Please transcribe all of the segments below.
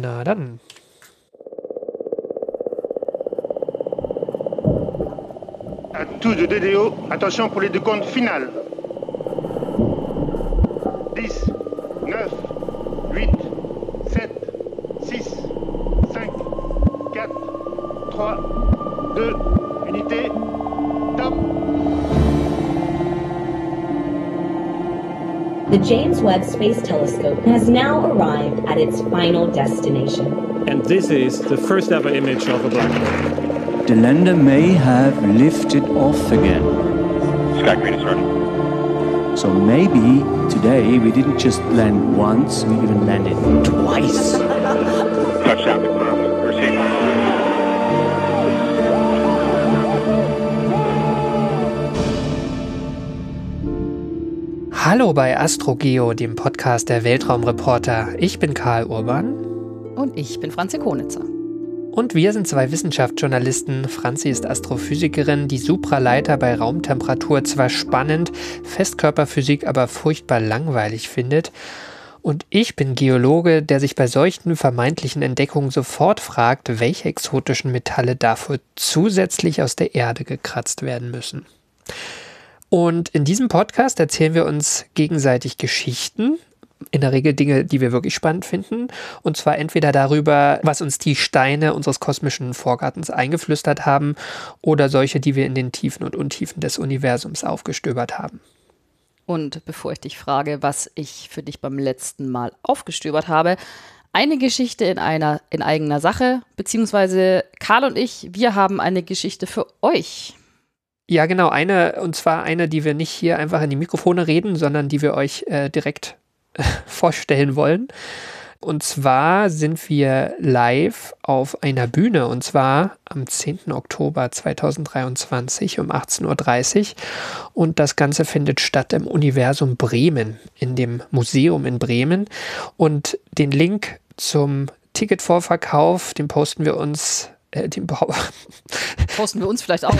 Na. À tous de DDO, attention pour les deux comptes finales. 10, 9, 8, 7, 6, 5, 4, 3, 2, The James Webb Space Telescope has now arrived at its final destination. And this is the first ever image of a black hole. The lander may have lifted off again. Sky Green is running. So maybe today we didn't just land once, we even landed twice. Touchdown Hallo bei AstroGeo, dem Podcast der Weltraumreporter. Ich bin Karl Urban. Und ich bin Franzi Konitzer. Und wir sind zwei Wissenschaftsjournalisten. Franzi ist Astrophysikerin, die Supraleiter bei Raumtemperatur zwar spannend, Festkörperphysik aber furchtbar langweilig findet. Und ich bin Geologe, der sich bei solchen vermeintlichen Entdeckungen sofort fragt, welche exotischen Metalle dafür zusätzlich aus der Erde gekratzt werden müssen. Und in diesem Podcast erzählen wir uns gegenseitig Geschichten, in der Regel Dinge, die wir wirklich spannend finden. Und zwar entweder darüber, was uns die Steine unseres kosmischen Vorgartens eingeflüstert haben, oder solche, die wir in den Tiefen und Untiefen des Universums aufgestöbert haben. Und bevor ich dich frage, was ich für dich beim letzten Mal aufgestöbert habe, eine Geschichte in einer in eigener Sache, beziehungsweise Karl und ich, wir haben eine Geschichte für euch. Ja, genau, eine, und zwar eine, die wir nicht hier einfach in die Mikrofone reden, sondern die wir euch äh, direkt vorstellen wollen. Und zwar sind wir live auf einer Bühne und zwar am 10. Oktober 2023 um 18.30 Uhr. Und das Ganze findet statt im Universum Bremen, in dem Museum in Bremen. Und den Link zum Ticketvorverkauf, den posten wir uns äh, den Bau. Posten wir uns vielleicht auch.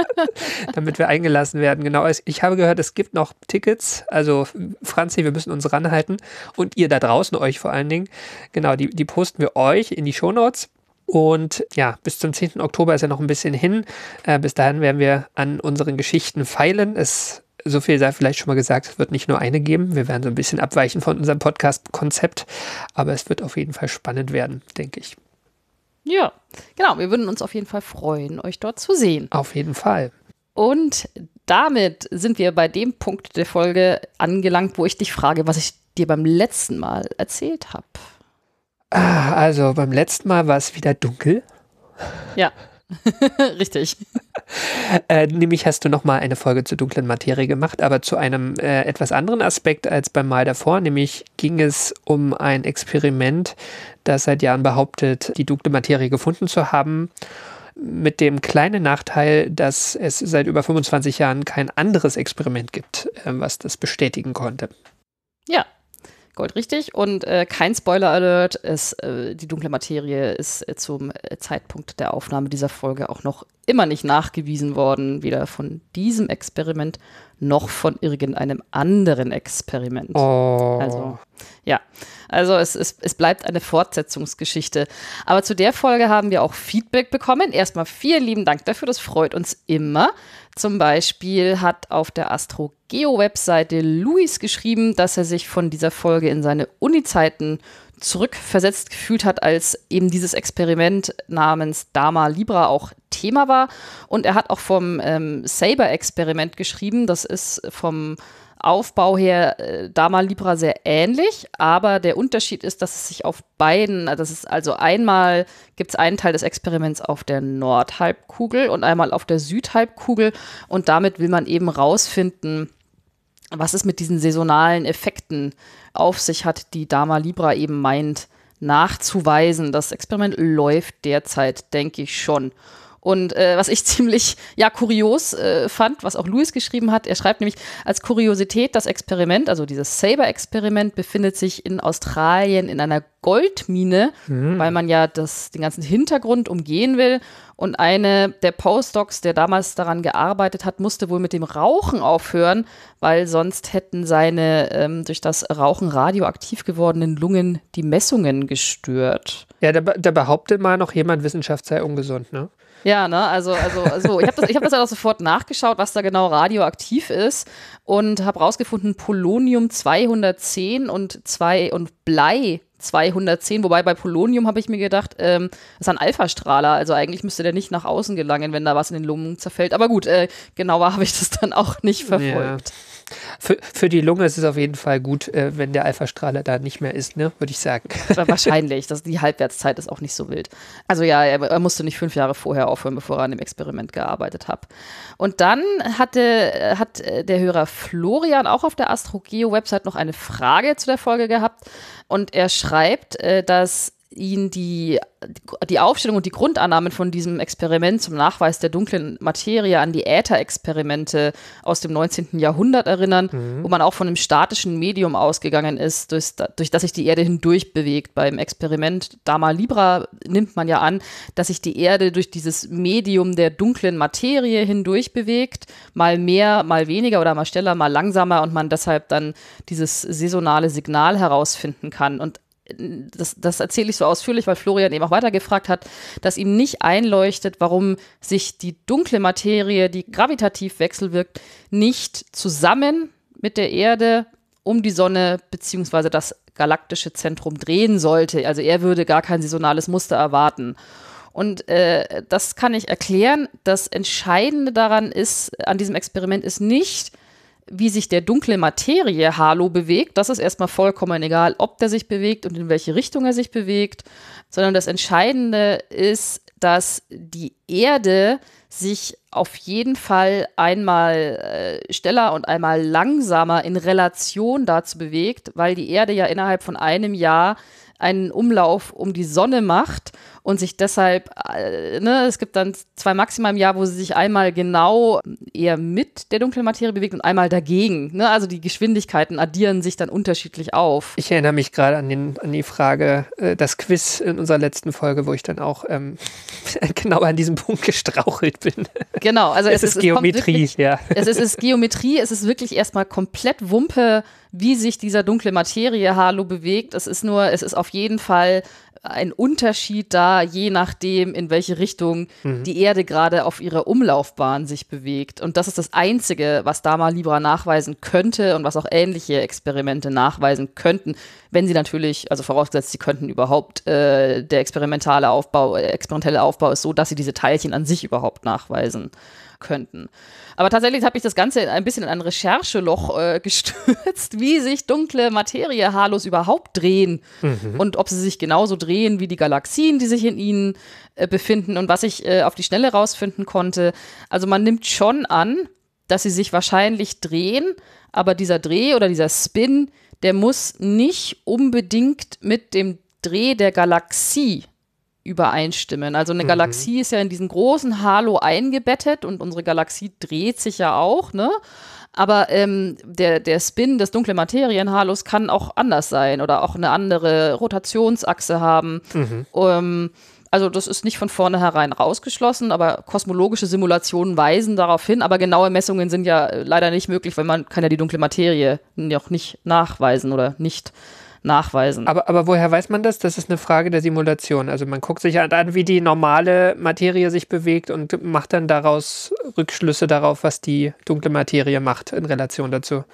Damit wir eingelassen werden. Genau. Ich habe gehört, es gibt noch Tickets. Also, Franzi, wir müssen uns ranhalten. Und ihr da draußen, euch vor allen Dingen. Genau, die, die posten wir euch in die Shownotes. Und ja, bis zum 10. Oktober ist ja noch ein bisschen hin. Äh, bis dahin werden wir an unseren Geschichten feilen. Es so viel sei vielleicht schon mal gesagt, es wird nicht nur eine geben. Wir werden so ein bisschen abweichen von unserem Podcast-Konzept, aber es wird auf jeden Fall spannend werden, denke ich. Ja, genau. Wir würden uns auf jeden Fall freuen, euch dort zu sehen. Auf jeden Fall. Und damit sind wir bei dem Punkt der Folge angelangt, wo ich dich frage, was ich dir beim letzten Mal erzählt habe. Ah, also beim letzten Mal war es wieder dunkel. Ja, richtig. Äh, nämlich hast du nochmal eine Folge zur dunklen Materie gemacht, aber zu einem äh, etwas anderen Aspekt als beim Mal davor. Nämlich ging es um ein Experiment, das seit Jahren behauptet, die dunkle Materie gefunden zu haben. Mit dem kleinen Nachteil, dass es seit über 25 Jahren kein anderes Experiment gibt, äh, was das bestätigen konnte. Ja, Gold richtig. Und äh, kein Spoiler-Alert, äh, die dunkle Materie ist äh, zum äh, Zeitpunkt der Aufnahme dieser Folge auch noch immer nicht nachgewiesen worden, weder von diesem Experiment noch von irgendeinem anderen Experiment. Oh. Also, ja. Also es, es, es bleibt eine Fortsetzungsgeschichte. Aber zu der Folge haben wir auch Feedback bekommen. Erstmal vielen lieben Dank dafür, das freut uns immer. Zum Beispiel hat auf der Astro-Geo-Webseite Luis geschrieben, dass er sich von dieser Folge in seine Uni-Zeiten zurückversetzt gefühlt hat, als eben dieses Experiment namens Dama Libra auch Thema war. Und er hat auch vom ähm, Saber-Experiment geschrieben. Das ist vom Aufbau her äh, Dama Libra sehr ähnlich, aber der Unterschied ist, dass es sich auf beiden, das ist also einmal gibt es einen Teil des Experiments auf der Nordhalbkugel und einmal auf der Südhalbkugel und damit will man eben rausfinden, was es mit diesen saisonalen Effekten auf sich hat, die Dama Libra eben meint nachzuweisen. Das Experiment läuft derzeit, denke ich schon. Und äh, was ich ziemlich ja kurios äh, fand, was auch Louis geschrieben hat, er schreibt nämlich als Kuriosität das Experiment, also dieses Saber-Experiment befindet sich in Australien in einer Goldmine, Mhm. weil man ja das, den ganzen Hintergrund umgehen will. Und eine der Postdocs, der damals daran gearbeitet hat, musste wohl mit dem Rauchen aufhören, weil sonst hätten seine ähm, durch das Rauchen radioaktiv gewordenen Lungen die Messungen gestört. Ja, da, da behauptet mal noch jemand, Wissenschaft sei ungesund, ne? Ja, ne, also, also, also ich habe das, ich hab das dann auch sofort nachgeschaut, was da genau radioaktiv ist und habe rausgefunden, Polonium 210 und, zwei, und Blei 210, wobei bei Polonium habe ich mir gedacht, ähm, das ist ein Alphastrahler, also eigentlich müsste der nicht nach außen gelangen, wenn da was in den Lungen zerfällt. Aber gut, äh, genauer habe ich das dann auch nicht verfolgt. Für, für die Lunge ist es auf jeden Fall gut, äh, wenn der Alpha-Strahler da nicht mehr ist, ne? Würde ich sagen. Wa- Wahrscheinlich. Das, die Halbwertszeit ist auch nicht so wild. Also ja, er, er musste nicht fünf Jahre vorher aufhören, bevor er an dem Experiment gearbeitet hat. Und dann hatte, hat äh, der Hörer Florian auch auf der AstroGeo-Website noch eine Frage zu der Folge gehabt. Und er schreibt, äh, dass ihn die, die Aufstellung und die Grundannahmen von diesem Experiment zum Nachweis der dunklen Materie an die Äther-Experimente aus dem 19. Jahrhundert erinnern, wo man auch von einem statischen Medium ausgegangen ist, durch, durch das sich die Erde hindurch bewegt. Beim Experiment Dama Libra nimmt man ja an, dass sich die Erde durch dieses Medium der dunklen Materie hindurch bewegt, mal mehr, mal weniger oder mal schneller, mal langsamer und man deshalb dann dieses saisonale Signal herausfinden kann. Und das, das erzähle ich so ausführlich, weil Florian eben auch weitergefragt hat, dass ihm nicht einleuchtet, warum sich die dunkle Materie, die gravitativ wechselwirkt, nicht zusammen mit der Erde um die Sonne beziehungsweise das galaktische Zentrum drehen sollte. Also er würde gar kein saisonales Muster erwarten. Und äh, das kann ich erklären. Das Entscheidende daran ist, an diesem Experiment ist nicht, wie sich der dunkle Materie Halo bewegt. Das ist erstmal vollkommen egal, ob der sich bewegt und in welche Richtung er sich bewegt, sondern das Entscheidende ist, dass die Erde sich auf jeden Fall einmal äh, schneller und einmal langsamer in Relation dazu bewegt, weil die Erde ja innerhalb von einem Jahr einen Umlauf um die Sonne macht und sich deshalb, äh, ne, es gibt dann zwei Maxima im Jahr, wo sie sich einmal genau eher mit der dunklen Materie bewegt und einmal dagegen. Ne? Also die Geschwindigkeiten addieren sich dann unterschiedlich auf. Ich erinnere mich gerade an, den, an die Frage, äh, das Quiz in unserer letzten Folge, wo ich dann auch ähm, genau an diesem Punkt gestrauchelt bin. Genau, also Es es, ist es, Geometrie, wirklich, ja. Es ist, es ist Geometrie, es ist wirklich erstmal komplett Wumpe, wie sich dieser dunkle Materie-Halo bewegt. Es ist nur, es ist auf jeden Fall ein Unterschied da, je nachdem, in welche Richtung die Erde gerade auf ihrer Umlaufbahn sich bewegt. Und das ist das Einzige, was Dama Libra nachweisen könnte und was auch ähnliche Experimente nachweisen könnten, wenn sie natürlich, also vorausgesetzt, sie könnten überhaupt, äh, der experimentale Aufbau, äh, experimentelle Aufbau ist so, dass sie diese Teilchen an sich überhaupt nachweisen könnten. Aber tatsächlich habe ich das Ganze ein bisschen in ein Rechercheloch äh, gestürzt, wie sich dunkle Materie-Halos überhaupt drehen und ob sie sich genauso drehen wie die Galaxien, die sich in ihnen äh, befinden und was ich äh, auf die Schnelle rausfinden konnte. Also man nimmt schon an, dass sie sich wahrscheinlich drehen, aber dieser Dreh oder dieser Spin, der muss nicht unbedingt mit dem Dreh der Galaxie übereinstimmen. Also eine Galaxie ist ja in diesen großen Halo eingebettet und unsere Galaxie dreht sich ja auch, ne? Aber ähm, der, der Spin des dunklen Materienhalos kann auch anders sein oder auch eine andere Rotationsachse haben. Ähm, also das ist nicht von vornherein rausgeschlossen, aber kosmologische Simulationen weisen darauf hin. Aber genaue Messungen sind ja äh, leider nicht möglich, weil man kann ja die dunkle Materie noch nicht nachweisen oder nicht nachweisen. Aber, aber woher weiß man das? Das ist eine Frage der Simulation. Also man guckt sich halt an, wie die normale Materie sich bewegt und macht dann daraus Rückschlüsse darauf, was die dunkle Materie macht in Relation dazu.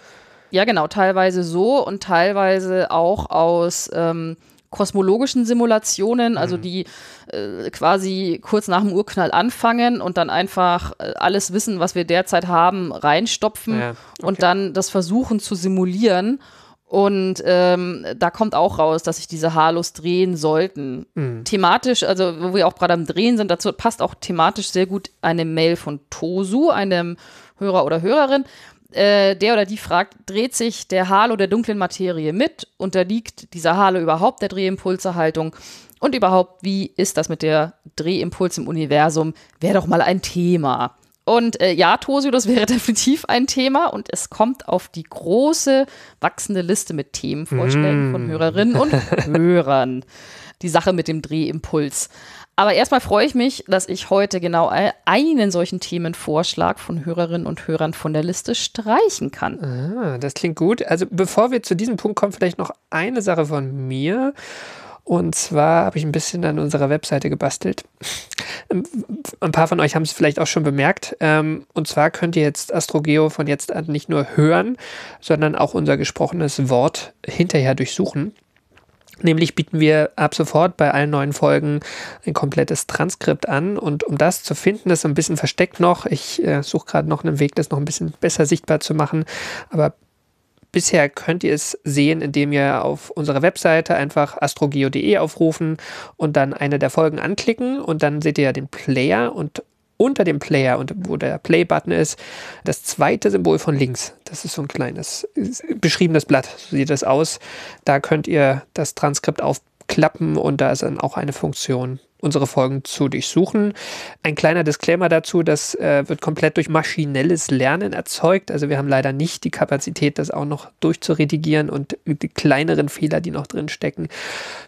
Ja, genau, teilweise so und teilweise auch aus ähm, kosmologischen Simulationen, also die äh, quasi kurz nach dem Urknall anfangen und dann einfach äh, alles Wissen, was wir derzeit haben, reinstopfen Ja, okay. und dann das versuchen zu simulieren. Und ähm, da kommt auch raus, dass sich diese Halos drehen sollten. Thematisch, also wo wir auch gerade am Drehen sind, dazu passt auch thematisch sehr gut eine Mail von Tosu, einem Hörer oder Hörerin. Äh, der oder die fragt, dreht sich der Halo der dunklen Materie mit? Unterliegt dieser Halo überhaupt der Drehimpulserhaltung? Und überhaupt, wie ist das mit der Drehimpuls im Universum? Wäre doch mal ein Thema. Und äh, ja, Tosio, das wäre definitiv ein Thema und es kommt auf die große, wachsende Liste mit Themenvorschlägen mm. von Hörerinnen und Hörern. Die Sache mit dem Drehimpuls. Aber erstmal freue ich mich, dass ich heute genau einen solchen Themenvorschlag von Hörerinnen und Hörern von der Liste streichen kann. Ah, das klingt gut. Also bevor wir zu diesem Punkt kommen, vielleicht noch eine Sache von mir. Und zwar habe ich ein bisschen an unserer Webseite gebastelt. Ein paar von euch haben es vielleicht auch schon bemerkt. Ähm, und zwar könnt ihr jetzt Astrogeo von jetzt an nicht nur hören, sondern auch unser gesprochenes Wort hinterher durchsuchen. Nämlich bieten wir ab sofort bei allen neuen Folgen ein komplettes Transkript an. Und um das zu finden, ist ein bisschen versteckt noch. Ich äh, suche gerade noch einen Weg, das noch ein bisschen besser sichtbar zu machen. Aber bisher könnt ihr es sehen, indem ihr auf unserer Webseite einfach astrogeo.de aufrufen und dann eine der Folgen anklicken. Und dann seht ihr ja den Player und unter dem Player und wo der Play-Button ist, das zweite Symbol von links. Das ist so ein kleines beschriebenes Blatt. So sieht das aus. Da könnt ihr das Transkript aufklappen und da ist dann auch eine Funktion, unsere Folgen zu durchsuchen. Ein kleiner Disclaimer dazu, das äh, wird komplett durch maschinelles Lernen erzeugt. Also wir haben leider nicht die Kapazität, das auch noch durchzuredigieren und die kleineren Fehler, die noch drin stecken,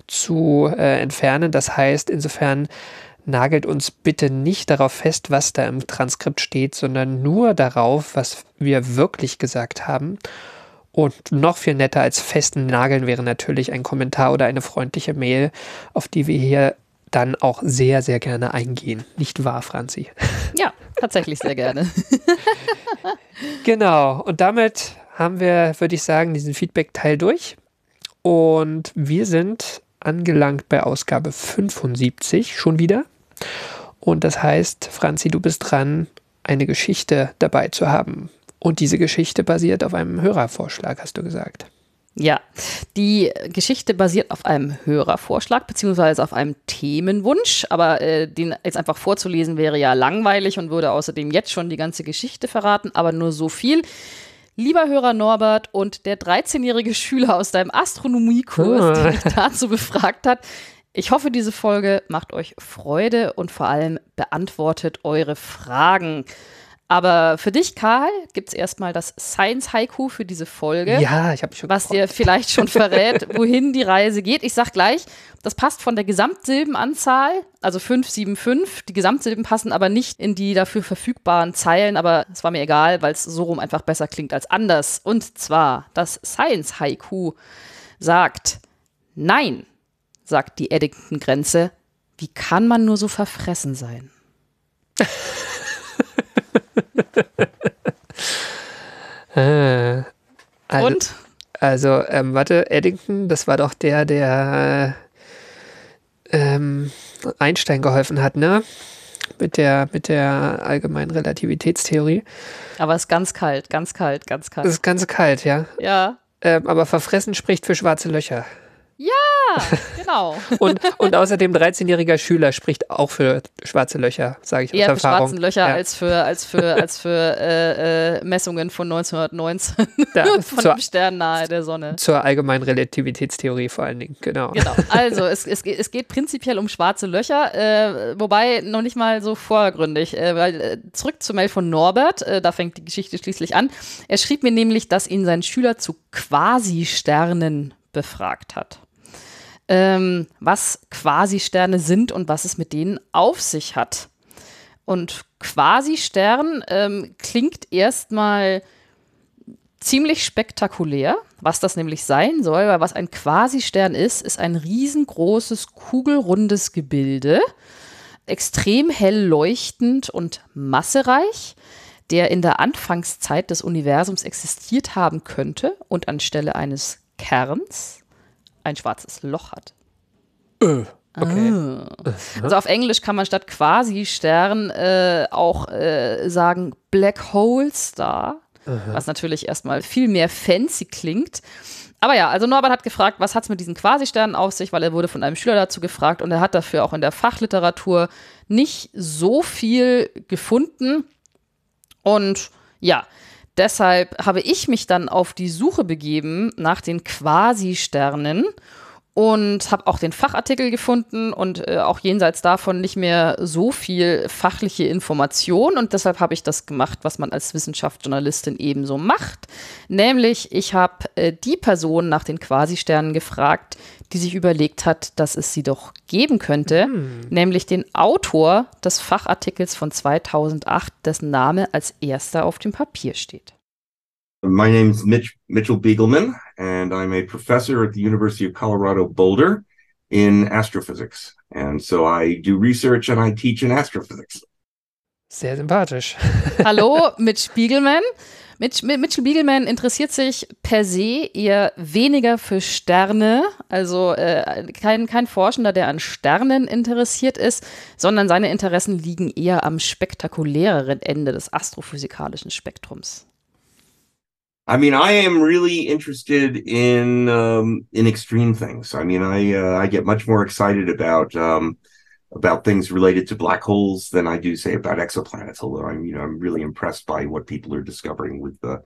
zu äh, entfernen. Das heißt, insofern nagelt uns bitte nicht darauf fest, was da im Transkript steht, sondern nur darauf, was wir wirklich gesagt haben. Und noch viel netter als festen Nageln wäre natürlich ein Kommentar oder eine freundliche Mail, auf die wir hier dann auch sehr, sehr gerne eingehen. Nicht wahr, Franzi? Ja, tatsächlich sehr gerne. genau. Und damit haben wir, würde ich sagen, diesen Feedback-Teil durch. Und wir sind angelangt bei Ausgabe 75 schon wieder. Und das heißt, Franzi, du bist dran, eine Geschichte dabei zu haben. Und diese Geschichte basiert auf einem Hörervorschlag, hast du gesagt. Ja, die Geschichte basiert auf einem Hörervorschlag beziehungsweise auf einem Themenwunsch, aber äh, den jetzt einfach vorzulesen wäre ja langweilig und würde außerdem jetzt schon die ganze Geschichte verraten, aber nur so viel. Lieber Hörer Norbert und der 13-jährige Schüler aus deinem Astronomiekurs, ah. der mich dazu befragt hat, ich hoffe, diese Folge macht euch Freude und vor allem beantwortet eure Fragen. Aber für dich, Karl, gibt es erstmal das Science-Haiku für diese Folge. Ja, ich habe schon. Was dir vielleicht schon verrät, wohin die Reise geht. Ich sag gleich, das passt von der Gesamtsilbenanzahl, also 575. Die Gesamtsilben passen aber nicht in die dafür verfügbaren Zeilen, aber es war mir egal, weil es so rum einfach besser klingt als anders. Und zwar, das Science-Haiku sagt: Nein, sagt die Eddington-Grenze. Wie kann man nur so verfressen sein? äh, also, Und? Also, ähm, warte, Eddington, das war doch der, der ähm, Einstein geholfen hat, ne? Mit der, mit der allgemeinen Relativitätstheorie. Aber es ist ganz kalt, ganz kalt, ganz kalt. Es ist ganz kalt, ja. Ja. Ähm, aber verfressen spricht für schwarze Löcher. Ja, genau. und, und außerdem 13-jähriger Schüler spricht auch für schwarze Löcher, sage ich Eher aus Erfahrung. für schwarze Löcher ja. als für, als für, als für äh, äh, Messungen von 1919 ja, von zur, dem Stern nahe der Sonne. Zur allgemeinen Relativitätstheorie vor allen Dingen, genau. Genau, also es, es, es geht prinzipiell um schwarze Löcher, äh, wobei noch nicht mal so vorgründig, äh, weil äh, zurück zur Mail von Norbert, äh, da fängt die Geschichte schließlich an. Er schrieb mir nämlich, dass ihn sein Schüler zu Quasi-Sternen befragt hat ähm, was Quasi-Sterne sind und was es mit denen auf sich hat. Und Quasi-Stern ähm, klingt erstmal ziemlich spektakulär, was das nämlich sein soll, weil was ein Quasi-Stern ist, ist ein riesengroßes, kugelrundes Gebilde, extrem hell leuchtend und massereich, der in der Anfangszeit des Universums existiert haben könnte und anstelle eines Kerns ein schwarzes Loch hat. Äh, okay. Ah. Also auf Englisch kann man statt quasi Stern äh, auch äh, sagen Black Hole Star, Aha. was natürlich erstmal viel mehr fancy klingt. Aber ja, also Norbert hat gefragt, was hat es mit diesen Quasi-Sternen auf sich, weil er wurde von einem Schüler dazu gefragt und er hat dafür auch in der Fachliteratur nicht so viel gefunden. Und ja, deshalb habe ich mich dann auf die Suche begeben nach den Quasi-Sternen und habe auch den Fachartikel gefunden und äh, auch jenseits davon nicht mehr so viel fachliche Information und deshalb habe ich das gemacht, was man als Wissenschaftsjournalistin ebenso macht, nämlich ich habe äh, die Person nach den Quasi-Sternen gefragt, die sich überlegt hat, dass es sie doch geben könnte, mhm. nämlich den Autor des Fachartikels von 2008, dessen Name als erster auf dem Papier steht. My name is Mitch, Mitchell Beagleman, and I'm a professor at the University of Colorado Boulder in astrophysics. And so I do research and I teach in astrophysics. Sehr sympathisch. Hallo, Mitch Beagleman. Mitch, Mitchell Beagleman interessiert sich per se eher weniger für Sterne, also äh, kein, kein Forschender, der an Sternen interessiert ist, sondern seine Interessen liegen eher am spektakuläreren Ende des astrophysikalischen Spektrums. I mean, I am really interested in um, in extreme things. I mean, I uh, I get much more excited about um, about things related to black holes than I do say about exoplanets. Although I'm you know I'm really impressed by what people are discovering with the uh,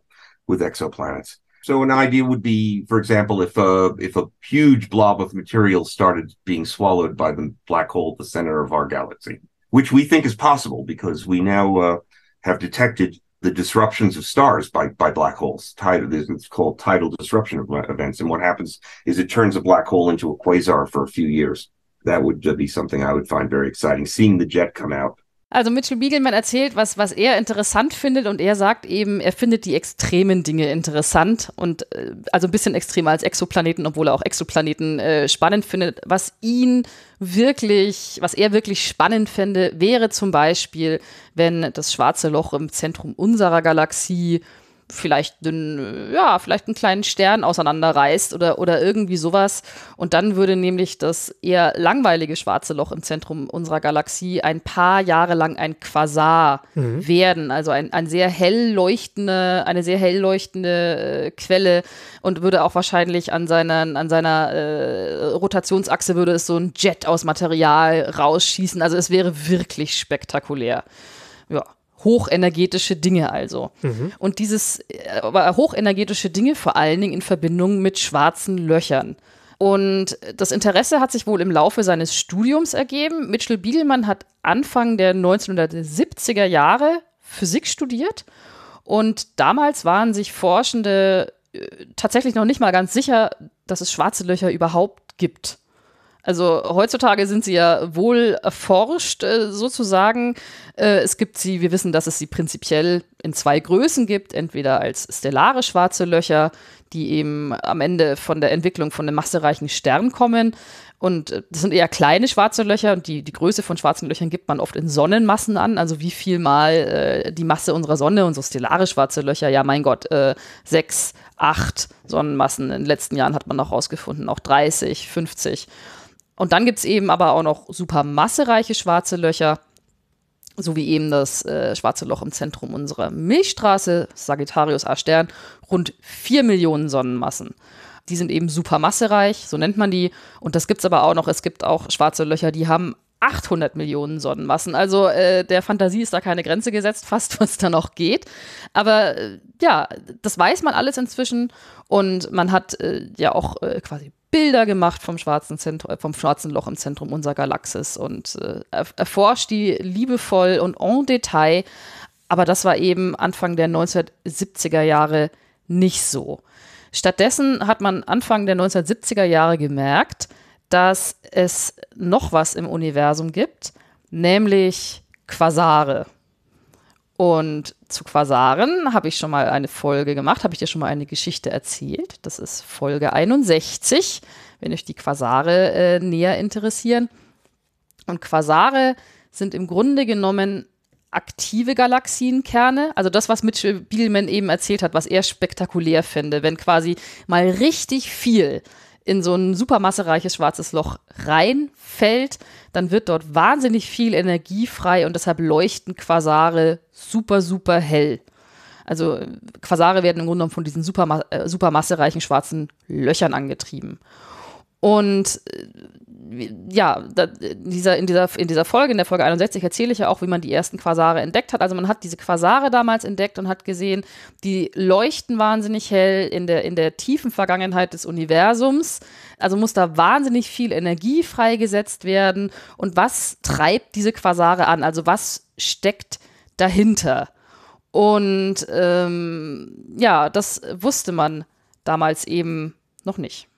with exoplanets. So an idea would be, for example, if a if a huge blob of material started being swallowed by the black hole at the center of our galaxy, which we think is possible because we now uh, have detected the disruptions of stars by by black holes. Tidal, it's called tidal disruption events. And what happens is it turns a black hole into a quasar for a few years. That would be something I would find very exciting. Seeing the jet come out Also Mitchell Biegelman erzählt, was, was er interessant findet und er sagt eben, er findet die extremen Dinge interessant und äh, also ein bisschen extremer als Exoplaneten, obwohl er auch Exoplaneten äh, spannend findet. Was ihn wirklich, was er wirklich spannend fände, wäre zum Beispiel, wenn das schwarze Loch im Zentrum unserer Galaxie vielleicht einen, ja, vielleicht einen kleinen Stern auseinanderreißt oder, oder irgendwie sowas. Und dann würde nämlich das eher langweilige schwarze Loch im Zentrum unserer Galaxie ein paar Jahre lang ein Quasar mhm. werden. Also ein, ein sehr hell leuchtende, eine sehr hell leuchtende äh, Quelle und würde auch wahrscheinlich an seiner, an seiner äh, Rotationsachse würde es so ein Jet aus Material rausschießen. Also es wäre wirklich spektakulär. Ja hochenergetische Dinge also. Mhm. Und dieses äh, hochenergetische Dinge vor allen Dingen in Verbindung mit schwarzen Löchern. Und das Interesse hat sich wohl im Laufe seines Studiums ergeben. Mitchell Biegelmann hat Anfang der 1970er Jahre Physik studiert und damals waren sich Forschende äh, tatsächlich noch nicht mal ganz sicher, dass es schwarze Löcher überhaupt gibt. Also heutzutage sind sie ja wohl erforscht, äh, sozusagen. Äh, es gibt sie, wir wissen, dass es sie prinzipiell in zwei Größen gibt, entweder als stellare schwarze Löcher, die eben am Ende von der Entwicklung von einem massereichen Stern kommen. Und äh, das sind eher kleine schwarze Löcher und die, die Größe von schwarzen Löchern gibt man oft in Sonnenmassen an, also wie viel mal äh, die Masse unserer Sonne so stellare schwarze Löcher, ja mein Gott, äh, sechs, acht Sonnenmassen in den letzten Jahren hat man noch rausgefunden, auch 30, 50. Und dann gibt es eben aber auch noch super massereiche schwarze Löcher, so wie eben das äh, schwarze Loch im Zentrum unserer Milchstraße, Sagittarius A Stern, rund 4 Millionen Sonnenmassen. Die sind eben super massereich, so nennt man die. Und das gibt es aber auch noch. Es gibt auch schwarze Löcher, die haben 800 Millionen Sonnenmassen. Also äh, der Fantasie ist da keine Grenze gesetzt, fast was da noch geht. Aber äh, ja, das weiß man alles inzwischen und man hat äh, ja auch äh, quasi Bilder gemacht vom schwarzen, Zentrum, äh, vom schwarzen Loch im Zentrum unserer Galaxis und äh, erforscht die liebevoll und en Detail. Aber das war eben Anfang der 1970er Jahre nicht so. Stattdessen hat man Anfang der 1970er Jahre gemerkt, dass es noch was im Universum gibt, nämlich Quasare. Und zu Quasaren habe ich schon mal eine Folge gemacht, habe ich dir schon mal eine Geschichte erzählt. Das ist Folge 61, wenn euch die Quasare äh, näher interessieren. Und Quasare sind im Grunde genommen aktive Galaxienkerne. Also das, was Mitchell Bielman eben erzählt hat, was er spektakulär finde, wenn quasi mal richtig viel in so ein supermassereiches schwarzes Loch reinfällt, dann wird dort wahnsinnig viel Energie frei und deshalb leuchten Quasare super, super hell. Also Quasare werden im Grunde genommen von diesen äh, supermassereichen schwarzen Löchern angetrieben. Und äh, ja, da, in, dieser, in, dieser, in dieser Folge, in der Folge 61, erzähle ich ja auch, wie man die ersten Quasare entdeckt hat. Also man hat diese Quasare damals entdeckt und hat gesehen, die leuchten wahnsinnig hell in der, in der tiefen Vergangenheit des Universums. Also muss da wahnsinnig viel Energie freigesetzt werden. Und was treibt diese Quasare an? Also was steckt dahinter? Und ähm, ja, das wusste man damals eben noch nicht.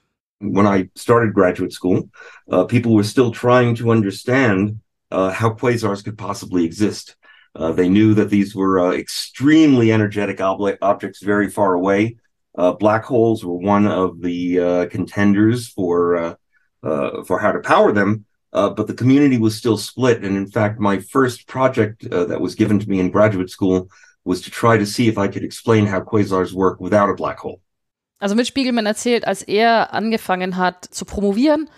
When I started graduate school, uh, people were still trying to understand uh, how quasars could possibly exist. Uh, they knew that these were uh, extremely energetic ob- objects very far away. Uh, black holes were one of the uh, contenders for for how to power them, but the community was still split. And in fact, my first project that was given to me in graduate school was to try to see if I could explain how quasars work without a black hole. Also mit Spiegelman erzählt, als er angefangen hat zu promovieren,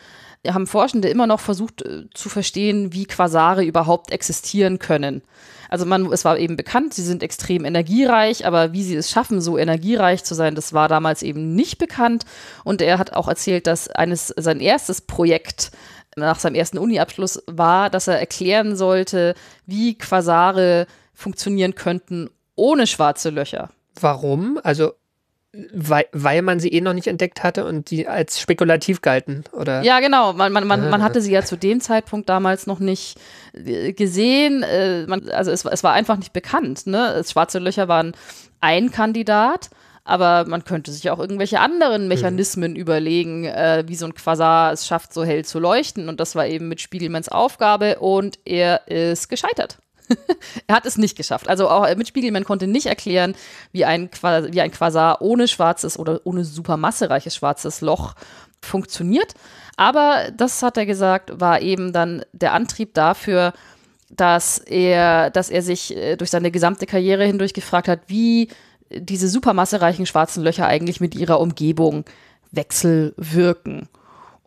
haben Forschende immer noch versucht äh, zu verstehen, wie Quasare überhaupt existieren können. Also man, es war eben bekannt, sie sind extrem energiereich, aber wie sie es schaffen, so energiereich zu sein, das war damals eben nicht bekannt. Und er hat auch erzählt, dass eines sein erstes Projekt nach seinem ersten Uni-Abschluss war, dass er erklären sollte, wie Quasare funktionieren könnten ohne schwarze Löcher. Warum? Also weil, weil man sie eh noch nicht entdeckt hatte und die als spekulativ galten, oder? Ja, genau. Man, man, man, man hatte sie ja zu dem Zeitpunkt damals noch nicht äh, gesehen. Äh, man, also es, es war einfach nicht bekannt. Ne? Schwarze Löcher waren ein Kandidat, aber man könnte sich auch irgendwelche anderen mhm. Mechanismen mhm. überlegen, äh, wie so ein Quasar es schafft, so hell zu leuchten. Und das war eben mit Spiegelmans Aufgabe und er ist gescheitert. er hat es nicht geschafft. Also auch mit Spiegelman konnte nicht erklären, wie ein, wie ein Quasar ohne schwarzes oder ohne supermassereiches schwarzes Loch funktioniert. Aber das hat er gesagt, war eben dann der Antrieb dafür, dass er, dass er sich äh, durch seine gesamte Karriere hindurch gefragt hat, wie diese supermassereichen schwarzen Löcher eigentlich mit ihrer Umgebung wechselwirken.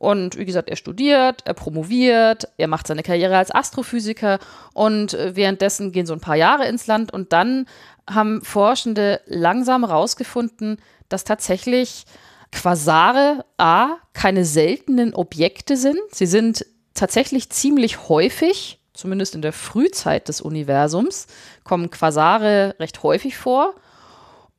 Und wie gesagt, er studiert, er promoviert, er macht seine Karriere als Astrophysiker und äh, währenddessen gehen so ein paar Jahre ins Land und dann haben Forschende langsam herausgefunden, dass tatsächlich Quasare A keine seltenen Objekte sind. Sie sind tatsächlich ziemlich häufig, zumindest in der Frühzeit des Universums, kommen Quasare recht häufig vor.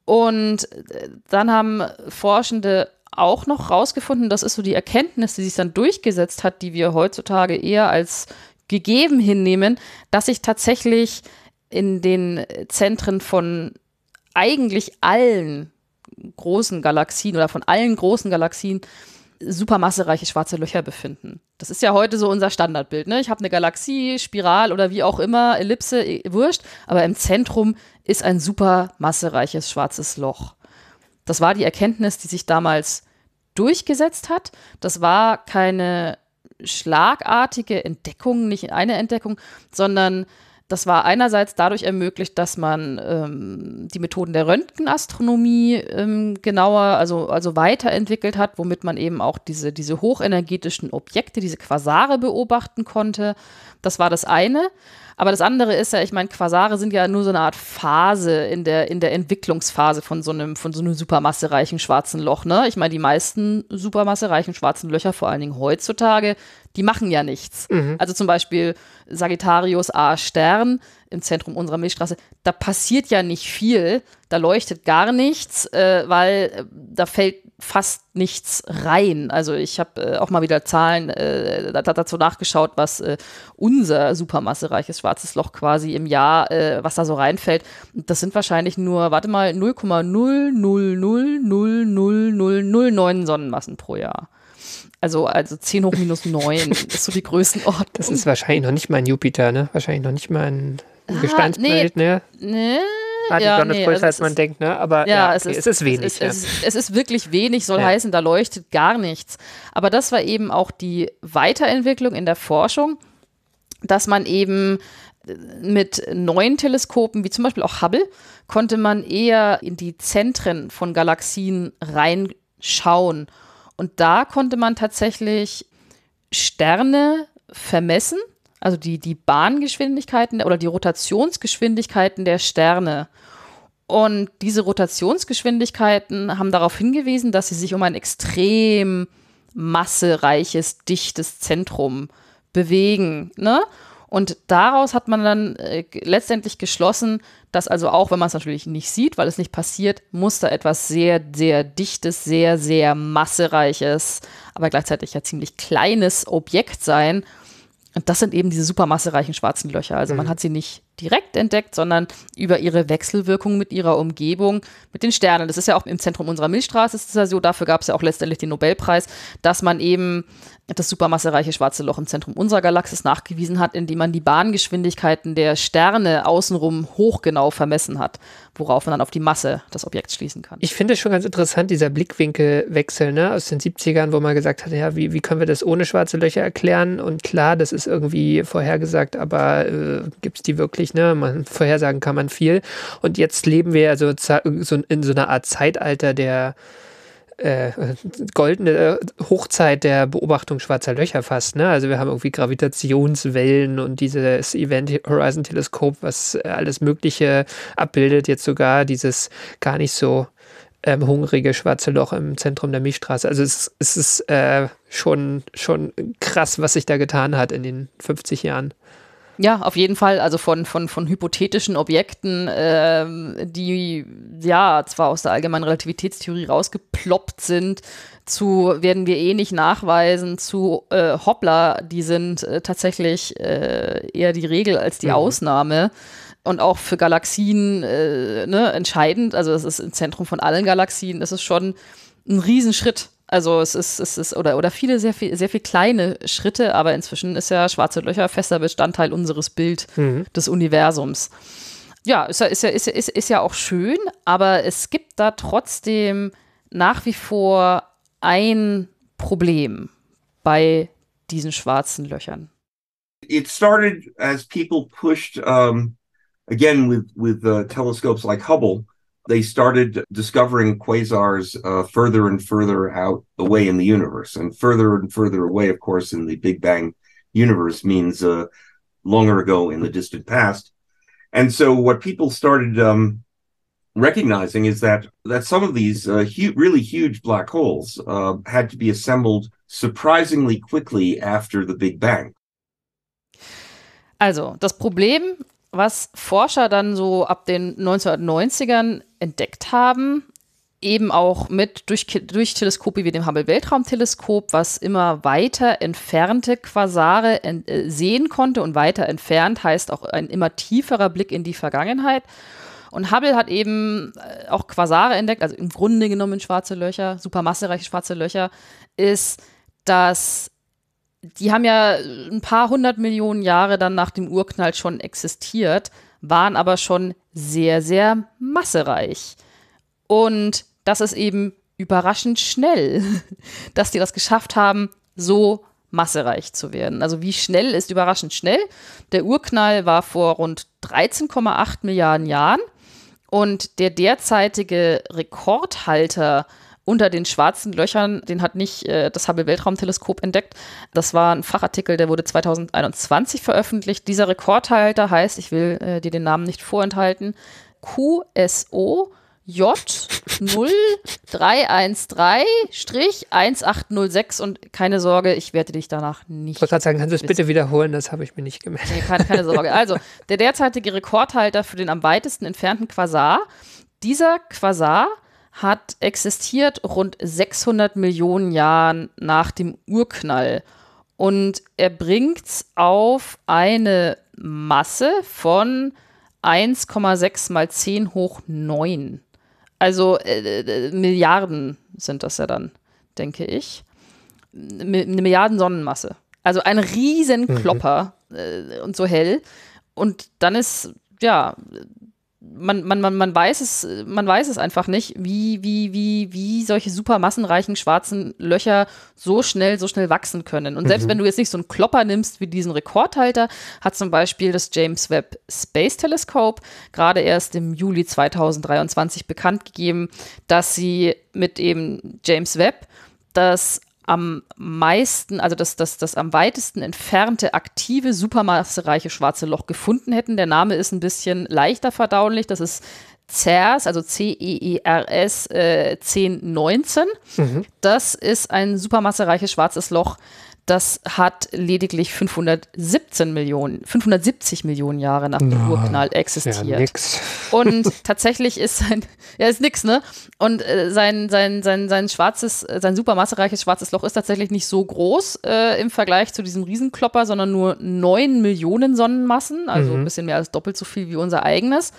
Und äh, dann haben Forschende auch noch rausgefunden, das ist so die Erkenntnis, die sich dann durchgesetzt hat, die wir heutzutage eher als gegeben hinnehmen, dass sich tatsächlich in den Zentren von eigentlich allen großen Galaxien oder von allen großen Galaxien supermassereiche schwarze Löcher befinden. Das ist ja heute so unser Standardbild. Ne? Ich habe eine Galaxie, Spiral oder wie auch immer, Ellipse, wurscht, aber im Zentrum ist ein supermassereiches schwarzes Loch. Das war die Erkenntnis, die sich damals durchgesetzt hat. Das war keine schlagartige Entdeckung, nicht eine Entdeckung, sondern das war einerseits dadurch ermöglicht, dass man ähm, die Methoden der Röntgenastronomie ähm, genauer, also, also weiterentwickelt hat, womit man eben auch diese, diese hochenergetischen Objekte, diese Quasare beobachten konnte. Das war das eine. Aber das andere ist ja, ich meine, Quasare sind ja nur so eine Art Phase in der, in der Entwicklungsphase von so einem, von so einem supermassereichen schwarzen Loch. Ne? Ich meine, die meisten supermassereichen schwarzen Löcher, vor allen Dingen heutzutage, die machen ja nichts. Mhm. Also zum Beispiel Sagittarius A Stern im Zentrum unserer Milchstraße, da passiert ja nicht viel, da leuchtet gar nichts, äh, weil äh, da fällt fast nichts rein. Also ich habe äh, auch mal wieder Zahlen äh, dazu nachgeschaut, was äh, unser supermassereiches schwarzes Loch quasi im Jahr, äh, was da so reinfällt. Das sind wahrscheinlich nur, warte mal, 0,000000009 Sonnenmassen pro Jahr. Also, also 10 hoch minus 9 ist so die Größenordnung. Das ist wahrscheinlich noch nicht mal ein Jupiter, ne? Wahrscheinlich noch nicht mal ein, ein ah, Gesteinsplanet, nee, ne? Nee. Ah, die ja, Sonne ist größer, also als man ist, denkt, ne? Aber ja, ja okay, es, ist, es, ist, wenig. Es, ja. es, ist, es ist wirklich wenig, soll heißen, da leuchtet gar nichts. Aber das war eben auch die Weiterentwicklung in der Forschung, dass man eben äh, mit neuen Teleskopen, wie zum Beispiel auch Hubble, konnte man eher in die Zentren von Galaxien reinschauen und da konnte man tatsächlich Sterne vermessen, also die, die Bahngeschwindigkeiten oder die Rotationsgeschwindigkeiten der Sterne. Und diese Rotationsgeschwindigkeiten haben darauf hingewiesen, dass sie sich um ein extrem massereiches, dichtes Zentrum bewegen. Ne? Und daraus hat man dann äh, letztendlich geschlossen, dass also auch, wenn man es natürlich nicht sieht, weil es nicht passiert, muss da etwas sehr, sehr dichtes, sehr, sehr massereiches, aber gleichzeitig ja ziemlich kleines Objekt sein. Und das sind eben diese supermassereichen schwarzen Löcher. Also man hat sie nicht direkt entdeckt, sondern über ihre Wechselwirkung mit ihrer Umgebung, mit den Sternen. Das ist ja auch im Zentrum unserer Milchstraße, ist es ja so, dafür gab es ja auch letztendlich den Nobelpreis, dass man eben das supermassereiche schwarze Loch im Zentrum unserer Galaxis nachgewiesen hat, indem man die Bahngeschwindigkeiten der Sterne außenrum hochgenau vermessen hat, worauf man dann auf die Masse des Objekts schließen kann. Ich finde es schon ganz interessant, dieser Blickwinkelwechsel ne, aus den 70ern, wo man gesagt hat, ja, wie, wie können wir das ohne schwarze Löcher erklären? Und klar, das ist irgendwie vorhergesagt, aber äh, gibt es die wirklich? Ne? Man, vorhersagen kann man viel. Und jetzt leben wir also so in so einer Art Zeitalter der äh, goldene äh, Hochzeit der Beobachtung schwarzer Löcher fast. Ne? Also wir haben irgendwie Gravitationswellen und dieses Event Horizon Teleskop, was äh, alles Mögliche abbildet, jetzt sogar dieses gar nicht so ähm, hungrige schwarze Loch im Zentrum der Milchstraße. Also es, es ist äh, schon, schon krass, was sich da getan hat in den 50 Jahren. Ja, auf jeden Fall. Also von, von, von hypothetischen Objekten, äh, die ja zwar aus der allgemeinen Relativitätstheorie rausgeploppt sind, zu werden wir eh nicht nachweisen, zu äh, Hoppla, die sind äh, tatsächlich äh, eher die Regel als die mhm. Ausnahme. Und auch für Galaxien äh, ne, entscheidend, also das ist im Zentrum von allen Galaxien, das ist schon ein Riesenschritt. Also es ist, es ist, oder, oder viele sehr viel, sehr viel kleine Schritte, aber inzwischen ist ja schwarze Löcher fester Bestandteil unseres Bild mhm. des Universums. Ja, ist ja, ist ja, ist, ist, ist ja auch schön, aber es gibt da trotzdem nach wie vor ein Problem bei diesen schwarzen Löchern. It started as people pushed um, again with with uh, telescopes like Hubble they started discovering quasars uh, further and further out away in the universe. And further and further away, of course, in the Big Bang universe means uh, longer ago in the distant past. And so what people started um, recognizing is that that some of these uh, hu- really huge black holes uh, had to be assembled surprisingly quickly after the Big Bang. Also, das Problem was Forscher dann so ab den 1990ern entdeckt haben, eben auch mit durch, durch Teleskope wie dem Hubble Weltraumteleskop, was immer weiter entfernte Quasare ent, äh, sehen konnte und weiter entfernt heißt auch ein immer tieferer Blick in die Vergangenheit. Und Hubble hat eben äh, auch Quasare entdeckt, also im Grunde genommen schwarze Löcher, supermassereiche schwarze Löcher, ist, dass die haben ja ein paar hundert Millionen Jahre dann nach dem Urknall schon existiert, waren aber schon sehr, sehr massereich. Und das ist eben überraschend schnell, dass die das geschafft haben, so massereich zu werden. Also wie schnell ist überraschend schnell. Der Urknall war vor rund 13,8 Milliarden Jahren und der derzeitige Rekordhalter unter den schwarzen Löchern, den hat nicht äh, das Hubble Weltraumteleskop entdeckt. Das war ein Fachartikel, der wurde 2021 veröffentlicht. Dieser Rekordhalter heißt, ich will äh, dir den Namen nicht vorenthalten, QSO J0313-1806 und keine Sorge, ich werde dich danach nicht. Ich wollte gerade sagen, kannst du es bitte wiederholen? Das habe ich mir nicht gemerkt. Nee, keine, keine Sorge. Also, der derzeitige Rekordhalter für den am weitesten entfernten Quasar, dieser Quasar hat existiert rund 600 Millionen Jahren nach dem Urknall. Und er bringt es auf eine Masse von 1,6 mal 10 hoch 9. Also äh, äh, Milliarden sind das ja dann, denke ich. eine Milliarden Sonnenmasse. Also ein riesen. Klopper mhm. äh, und so hell. Und dann ist, ja, man, man, man, man, weiß es, man weiß es einfach nicht, wie, wie, wie, wie solche super massenreichen schwarzen Löcher so schnell, so schnell wachsen können. Und selbst mhm. wenn du jetzt nicht so einen Klopper nimmst wie diesen Rekordhalter, hat zum Beispiel das James Webb Space Telescope gerade erst im Juli 2023 bekannt gegeben, dass sie mit eben James Webb das am meisten, also das, das, das am weitesten entfernte aktive supermassereiche schwarze Loch gefunden hätten. Der Name ist ein bisschen leichter verdaulich. Das ist CERS, also C-E-E-R-S äh, 1019. Das ist ein supermassereiches schwarzes Loch, das hat lediglich 517 Millionen, 570 Millionen Jahre nach dem Urknall Ja, existiert. nix. Und tatsächlich ist sein, ja, ist nix, ne? Und äh, sein, sein, sein, sein schwarzes, äh, sein supermassereiches schwarzes Loch ist tatsächlich nicht so groß äh, im Vergleich zu diesem Riesenklopper, sondern nur 9 Millionen Sonnenmassen, also ein bisschen mehr als doppelt so viel wie unser eigenes.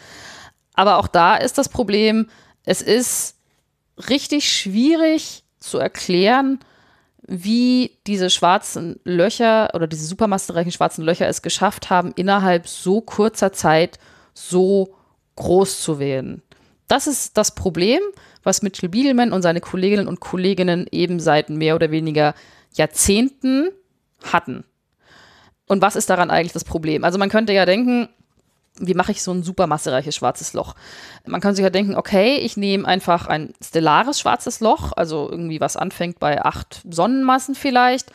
Aber auch da ist das Problem, es ist richtig schwierig zu erklären, wie diese schwarzen Löcher oder diese supermassereichen schwarzen Löcher es geschafft haben, innerhalb so kurzer Zeit so groß zu werden. Das ist das Problem, was Mitchell Bielman und seine Kolleginnen und Kolleginnen eben seit mehr oder weniger Jahrzehnten hatten. Und was ist daran eigentlich das Problem? Also man könnte ja denken, wie mache ich so ein supermassereiches schwarzes Loch? Man kann sich ja denken, okay, ich nehme einfach ein stellares schwarzes Loch, also irgendwie was anfängt bei acht Sonnenmassen vielleicht.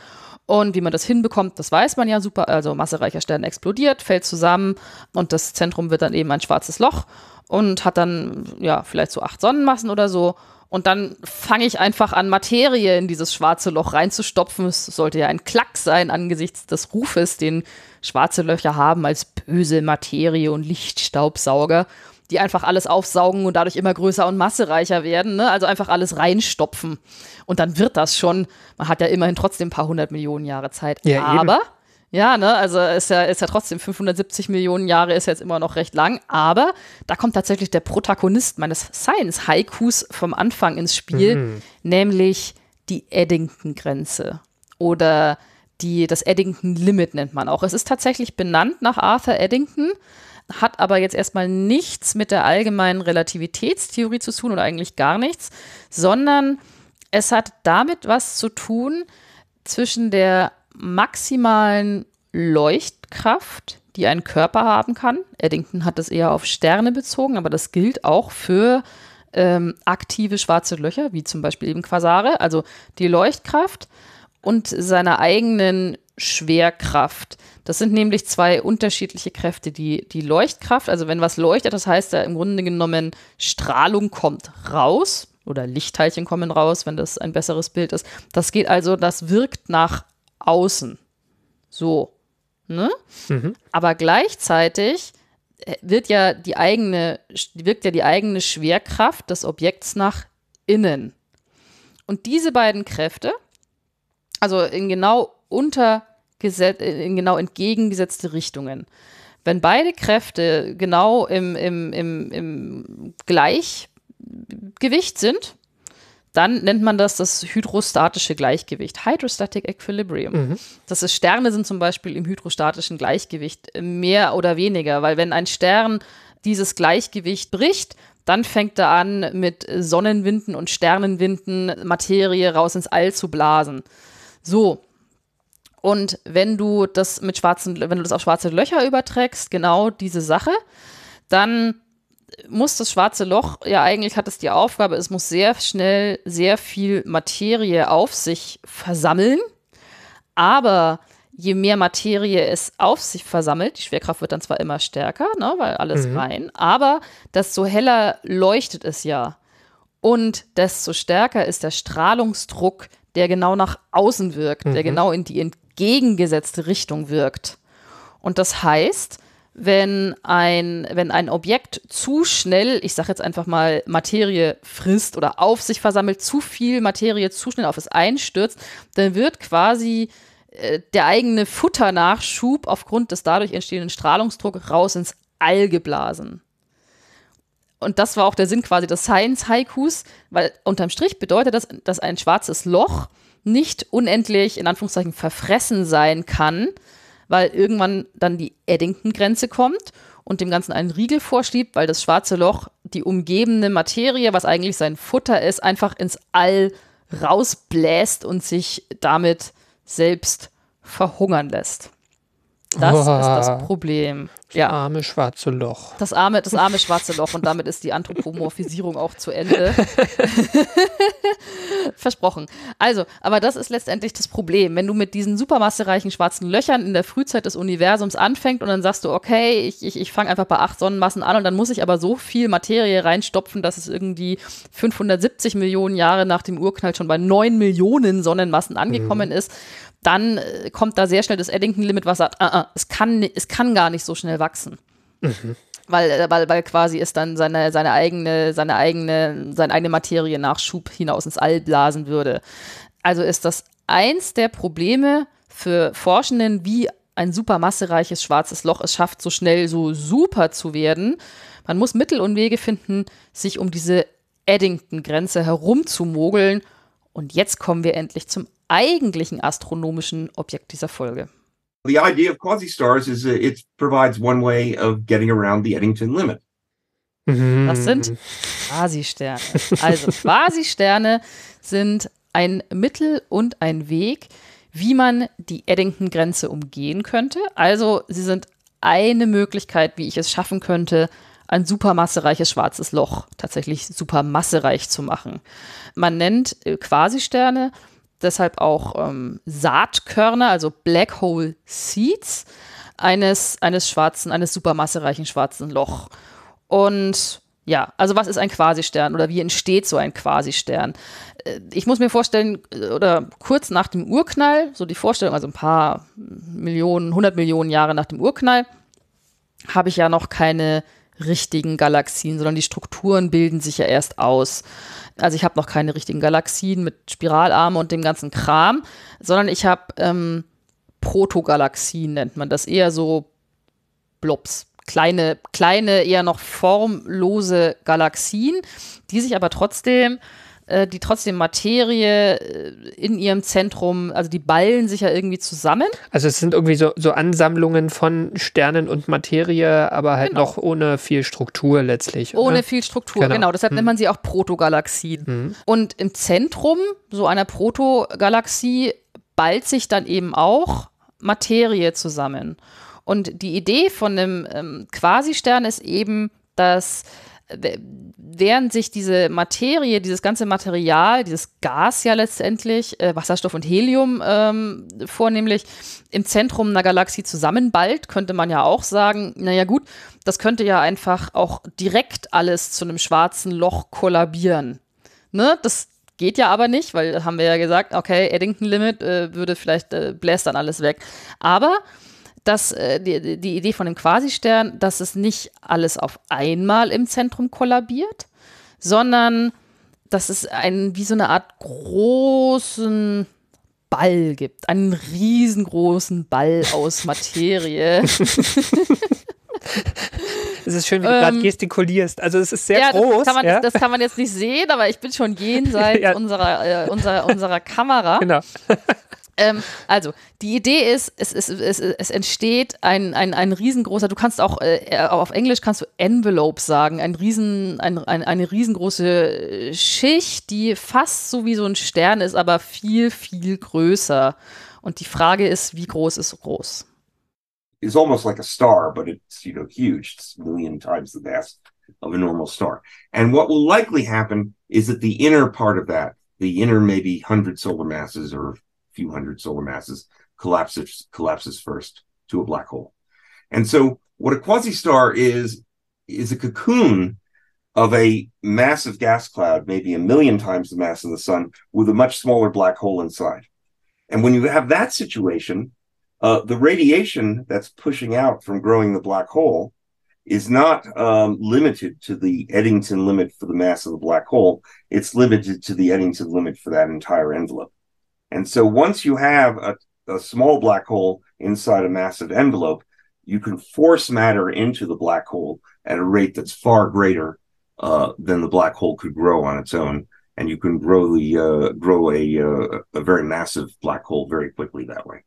Und wie man das hinbekommt, das weiß man ja super. Also massereicher Stern explodiert, fällt zusammen und das Zentrum wird dann eben ein schwarzes Loch und hat dann ja vielleicht so acht Sonnenmassen oder so. Und dann fange ich einfach an, Materie in dieses schwarze Loch reinzustopfen. Es sollte ja ein Klack sein angesichts des Rufes, den schwarze Löcher haben als böse Materie und Lichtstaubsauger, die einfach alles aufsaugen und dadurch immer größer und massereicher werden. Ne? Also einfach alles reinstopfen. Und dann wird das schon. Man hat ja immerhin trotzdem ein paar hundert Millionen Jahre Zeit. Ja, eben. Ja, ne, also ist ja, ist ja trotzdem 570 Millionen Jahre ist jetzt immer noch recht lang, aber da kommt tatsächlich der Protagonist meines Science-Haikus vom Anfang ins Spiel, nämlich die Eddington-Grenze oder die, das Eddington-Limit nennt man auch. Es ist tatsächlich benannt nach Arthur Eddington, hat aber jetzt erstmal nichts mit der allgemeinen Relativitätstheorie zu tun oder eigentlich gar nichts, sondern es hat damit was zu tun zwischen der maximalen Leuchtkraft, die ein Körper haben kann. Eddington hat das eher auf Sterne bezogen, aber das gilt auch für ähm, aktive schwarze Löcher, wie zum Beispiel eben Quasare. Also die Leuchtkraft und seiner eigenen Schwerkraft. Das sind nämlich zwei unterschiedliche Kräfte. Die, die Leuchtkraft, also wenn was leuchtet, das heißt ja im Grunde genommen, Strahlung kommt raus oder Lichtteilchen kommen raus, wenn das ein besseres Bild ist. Das geht also, das wirkt nach außen. So. Ne? Aber gleichzeitig äh, wird ja die eigene, wirkt ja die eigene Schwerkraft des Objekts nach innen. Und diese beiden Kräfte, also in genau untergeset- in genau entgegengesetzte Richtungen. Wenn beide Kräfte genau im, im, im, im Gleichgewicht sind, dann nennt man das das hydrostatische Gleichgewicht, Hydrostatic Equilibrium. Das ist, Sterne sind zum Beispiel im hydrostatischen Gleichgewicht äh, mehr oder weniger, weil wenn ein Stern dieses Gleichgewicht bricht, dann fängt er an, mit Sonnenwinden und Sternenwinden Materie raus ins All zu blasen. So. Und wenn du das mit schwarzen, wenn du das auf schwarze Löcher überträgst, genau diese Sache, dann muss das schwarze Loch, ja eigentlich hat es die Aufgabe, es muss sehr schnell sehr viel Materie auf sich versammeln. Aber je mehr Materie es auf sich versammelt, die Schwerkraft wird dann zwar immer stärker, ne, weil alles rein, aber desto heller leuchtet es ja. Und desto stärker ist der Strahlungsdruck, der genau nach außen wirkt, der genau in die entgegengesetzte Richtung wirkt. Und das heißt, wenn ein, wenn ein Objekt zu schnell, ich sage jetzt einfach mal, Materie frisst oder auf sich versammelt, zu viel Materie zu schnell auf es einstürzt, dann wird quasi äh, der eigene Futternachschub aufgrund des dadurch entstehenden Strahlungsdrucks raus ins All geblasen. Und das war auch der Sinn quasi des Science-Haikus, weil unterm Strich bedeutet das, dass ein schwarzes Loch nicht unendlich, in Anführungszeichen, verfressen sein kann, weil irgendwann dann die Eddington-Grenze kommt und dem Ganzen einen Riegel vorschiebt, weil das schwarze Loch die umgebende Materie, was eigentlich sein Futter ist, einfach ins All rausbläst und sich damit selbst verhungern lässt. Das ist Boah. das Problem. Ja. Arme schwarze Loch. Das arme, das arme schwarze Loch und damit ist die Anthropomorphisierung auch zu Ende. Versprochen. Also, aber das ist letztendlich das Problem. Wenn du mit diesen supermassereichen schwarzen Löchern in der Frühzeit des Universums anfängst und dann sagst du, okay, ich, ich, ich fange einfach bei acht Sonnenmassen an und dann muss ich aber so viel Materie reinstopfen, dass es irgendwie 570 Millionen Jahre nach dem Urknall schon bei neun Millionen Sonnenmassen angekommen ist, dann äh, kommt da sehr schnell das Eddington-Limit, was sagt, ah, ah, es, kann, es kann gar nicht so schnell wachsen. Weil, äh, weil, weil quasi es dann seine, seine eigene, seine eigene, seine eigene Materiennachschub hinaus ins All blasen würde. Also ist das eins der Probleme für Forschenden, wie ein supermassereiches schwarzes Loch es schafft, so schnell so super zu werden. Man muss Mittel und Wege finden, sich um diese Eddington-Grenze herumzumogeln. Und jetzt kommen wir endlich zum eigentlichen astronomischen Objekt dieser Folge. The idea of quasi-stars is it provides one way of getting around the Eddington limit. Das sind Quasisterne. Also Quasisterne sind ein Mittel und ein Weg, wie man die Eddington-Grenze umgehen könnte. Also sie sind eine Möglichkeit, wie ich es schaffen könnte, ein supermassereiches schwarzes Loch tatsächlich supermassereich zu machen. Man nennt äh, Quasisterne deshalb auch ähm, Saatkörner, also Black Hole Seeds eines, eines schwarzen, eines supermassereichen schwarzen Loch. Und ja, also was ist ein Quasistern oder wie entsteht so ein Quasistern? Äh, Ich muss mir vorstellen, äh, oder kurz nach dem Urknall, so die Vorstellung, also ein paar Millionen, 100 Millionen Jahre nach dem Urknall, habe ich ja noch keine richtigen Galaxien, sondern die Strukturen bilden sich ja erst aus. Also ich habe noch keine richtigen Galaxien mit Spiralarme und dem ganzen Kram, sondern ich habe ähm, Protogalaxien, nennt man das, eher so Blobs, kleine, kleine, eher noch formlose Galaxien, die sich aber trotzdem äh, die trotzdem Materie äh, in ihrem Zentrum, also die ballen sich ja irgendwie zusammen. Also es sind irgendwie so, so Ansammlungen von Sternen und Materie, aber halt Genau. noch ohne viel Struktur letztlich. Ohne oder? viel Struktur, Genau. genau. Deshalb nennt man sie auch Protogalaxien. Und im Zentrum so einer Protogalaxie ballt sich dann eben auch Materie zusammen. Und die Idee von einem ähm, Quasistern ist eben, dass während sich diese Materie, dieses ganze Material, dieses Gas ja letztendlich, äh, Wasserstoff und Helium ähm, vornehmlich, im Zentrum einer Galaxie zusammenballt, könnte man ja auch sagen, naja gut, das könnte ja einfach auch direkt alles zu einem schwarzen Loch kollabieren. Ne? Das geht ja aber nicht, weil haben wir ja gesagt, okay, Eddington Limit äh, würde vielleicht, äh, bläst dann alles weg. Aber dass äh, die, die Idee von dem Quasistern, dass es nicht alles auf einmal im Zentrum kollabiert, sondern dass es einen, wie so eine Art großen Ball gibt, einen riesengroßen Ball aus Materie. Es ist schön, wie du gerade Ähm, gestikulierst. Also es ist sehr ja, groß. Das kann, man, ja? das kann man jetzt nicht sehen, aber ich bin schon jenseits Ja. unserer, äh, unserer, unserer Kamera. genau. Ähm, also, die Idee ist, es, es, es, es entsteht ein, ein, ein riesengroßer, du kannst auch, äh, auf Englisch kannst du Envelope sagen, ein riesen, ein, ein, eine riesengroße äh, Schicht, die fast so wie so ein Stern ist, aber viel, viel größer. Und die Frage ist, wie groß ist groß? It's almost like a star, but it's you know huge. It's a million times the mass of a normal star. And what will likely happen is that the inner part of that, the inner maybe hundred solar masses or few hundred solar masses, collapses collapses first to a black hole. And so what a quasi-star is is a cocoon of a massive gas cloud, maybe a million times the mass of the sun, with a much smaller black hole inside. And when you have that situation, uh, the radiation that's pushing out from growing the black hole is not um, limited to the Eddington limit for the mass of the black hole. It's limited to the Eddington limit for that entire envelope. And so once you have a, a small black hole inside a massive envelope, you can force matter into the black hole at a rate that's far greater uh, than the black hole could grow on its own. And you can grow the uh, grow a uh, a very massive black hole very quickly that way.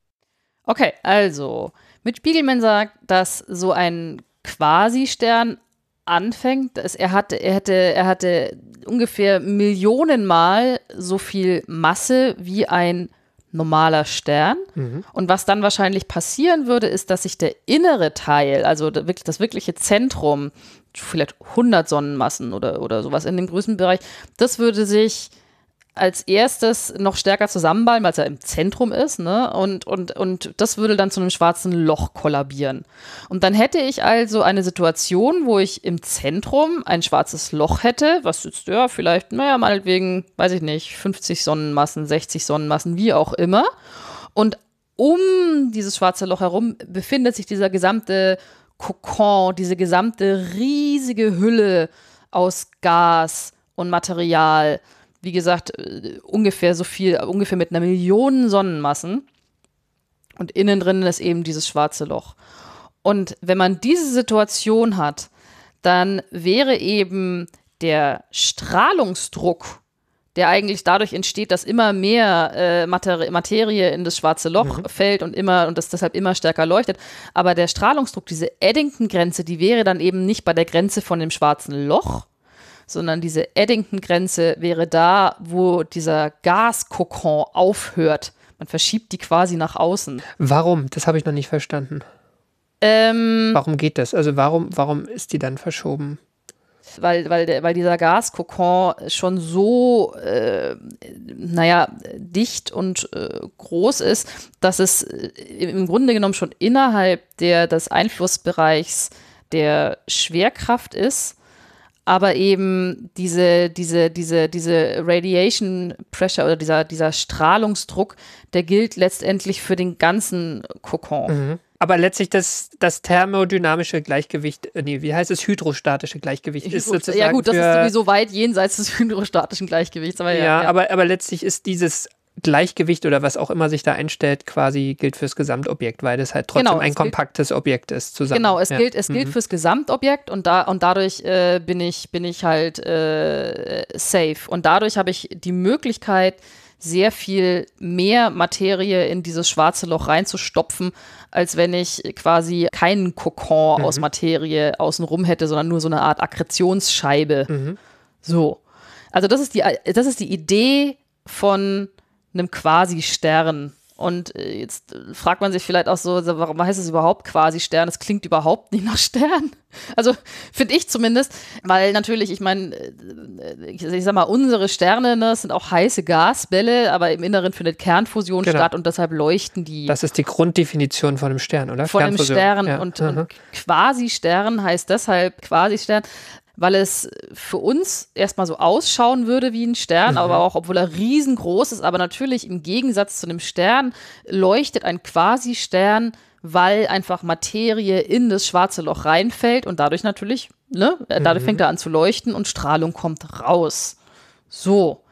Okay, also, mit Spiegelman sagt, dass so ein Quasi-Stern anfängt, dass er hatte, er hätte, er hatte ungefähr Millionenmal so viel Masse wie ein normaler Stern. Und was dann wahrscheinlich passieren würde, ist, dass sich der innere Teil, also das wirkliche Zentrum, vielleicht 100 Sonnenmassen oder, oder sowas in dem Größenbereich, das würde sich als erstes noch stärker zusammenballen, weil es ja im Zentrum ist, ne? Und, und, und das würde dann zu einem schwarzen Loch kollabieren. Und dann hätte ich also eine Situation, wo ich im Zentrum ein schwarzes Loch hätte, was jetzt, ja, vielleicht, naja, meinetwegen, weiß ich nicht, 50 Sonnenmassen, 60 Sonnenmassen, wie auch immer. Und um dieses schwarze Loch herum befindet sich dieser gesamte Kokon, diese gesamte riesige Hülle aus Gas und Material. Wie gesagt, äh, ungefähr so viel, ungefähr mit einer Million Sonnenmassen. Und innen drin ist eben dieses schwarze Loch. Und wenn man diese Situation hat, dann wäre eben der Strahlungsdruck, der eigentlich dadurch entsteht, dass immer mehr äh, Materi Materie in das schwarze Loch fällt und immer und das deshalb immer stärker leuchtet. Aber der Strahlungsdruck, diese Eddington-Grenze, die wäre dann eben nicht bei der Grenze von dem schwarzen Loch, sondern diese Eddington-Grenze wäre da, wo dieser Gaskokon aufhört. Man verschiebt die quasi nach außen. Warum? Das habe ich noch nicht verstanden. Ähm, Warum geht das? Also warum, warum ist die dann verschoben? weil, weil, weil dieser Gaskokon schon so, äh, naja, dicht und äh, groß ist, dass es äh, im Grunde genommen schon innerhalb der, des Einflussbereichs der Schwerkraft ist, aber eben diese, diese, diese, diese Radiation Pressure oder dieser, dieser Strahlungsdruck, der gilt letztendlich für den ganzen Kokon. Aber letztlich das, das thermodynamische Gleichgewicht, äh, nee, wie heißt es, hydrostatische Gleichgewicht ist sozusagen ja gut, das ist sowieso weit jenseits des hydrostatischen Gleichgewichts. Aber ja, Ja, ja. Aber, aber letztlich ist dieses Gleichgewicht oder was auch immer sich da einstellt, quasi gilt fürs Gesamtobjekt, weil das halt trotzdem Genau, ein es gilt- kompaktes Objekt ist zusammen. Genau, es ja. gilt, es gilt fürs Gesamtobjekt und da und dadurch äh, bin ich bin ich halt äh, safe und dadurch habe ich die Möglichkeit sehr viel mehr Materie in dieses schwarze Loch reinzustopfen, als wenn ich quasi keinen Kokon aus Materie außenrum hätte, sondern nur so eine Art Akkretionsscheibe. So. Also das ist die das ist die Idee von einem Quasi-Stern. Und äh, jetzt äh, fragt man sich vielleicht auch so, so, warum heißt es überhaupt Quasi-Stern? Das klingt überhaupt nicht nach Stern. Also finde ich zumindest, weil natürlich, ich meine, äh, ich, ich sag mal, unsere Sterne ne, sind auch heiße Gasbälle, aber im Inneren findet Kernfusion Genau. statt und deshalb leuchten die Das ist die Grunddefinition von einem Stern, oder? von einem. Stern. Ja. Und, Mhm. und Quasi-Stern heißt deshalb Quasi-Stern, weil es für uns erstmal so ausschauen würde wie ein Stern, aber auch obwohl er riesengroß ist, aber natürlich im Gegensatz zu einem Stern leuchtet ein Quasi-Stern, weil einfach Materie in das schwarze Loch reinfällt und dadurch natürlich, ne, dadurch fängt er an zu leuchten und Strahlung kommt raus. So.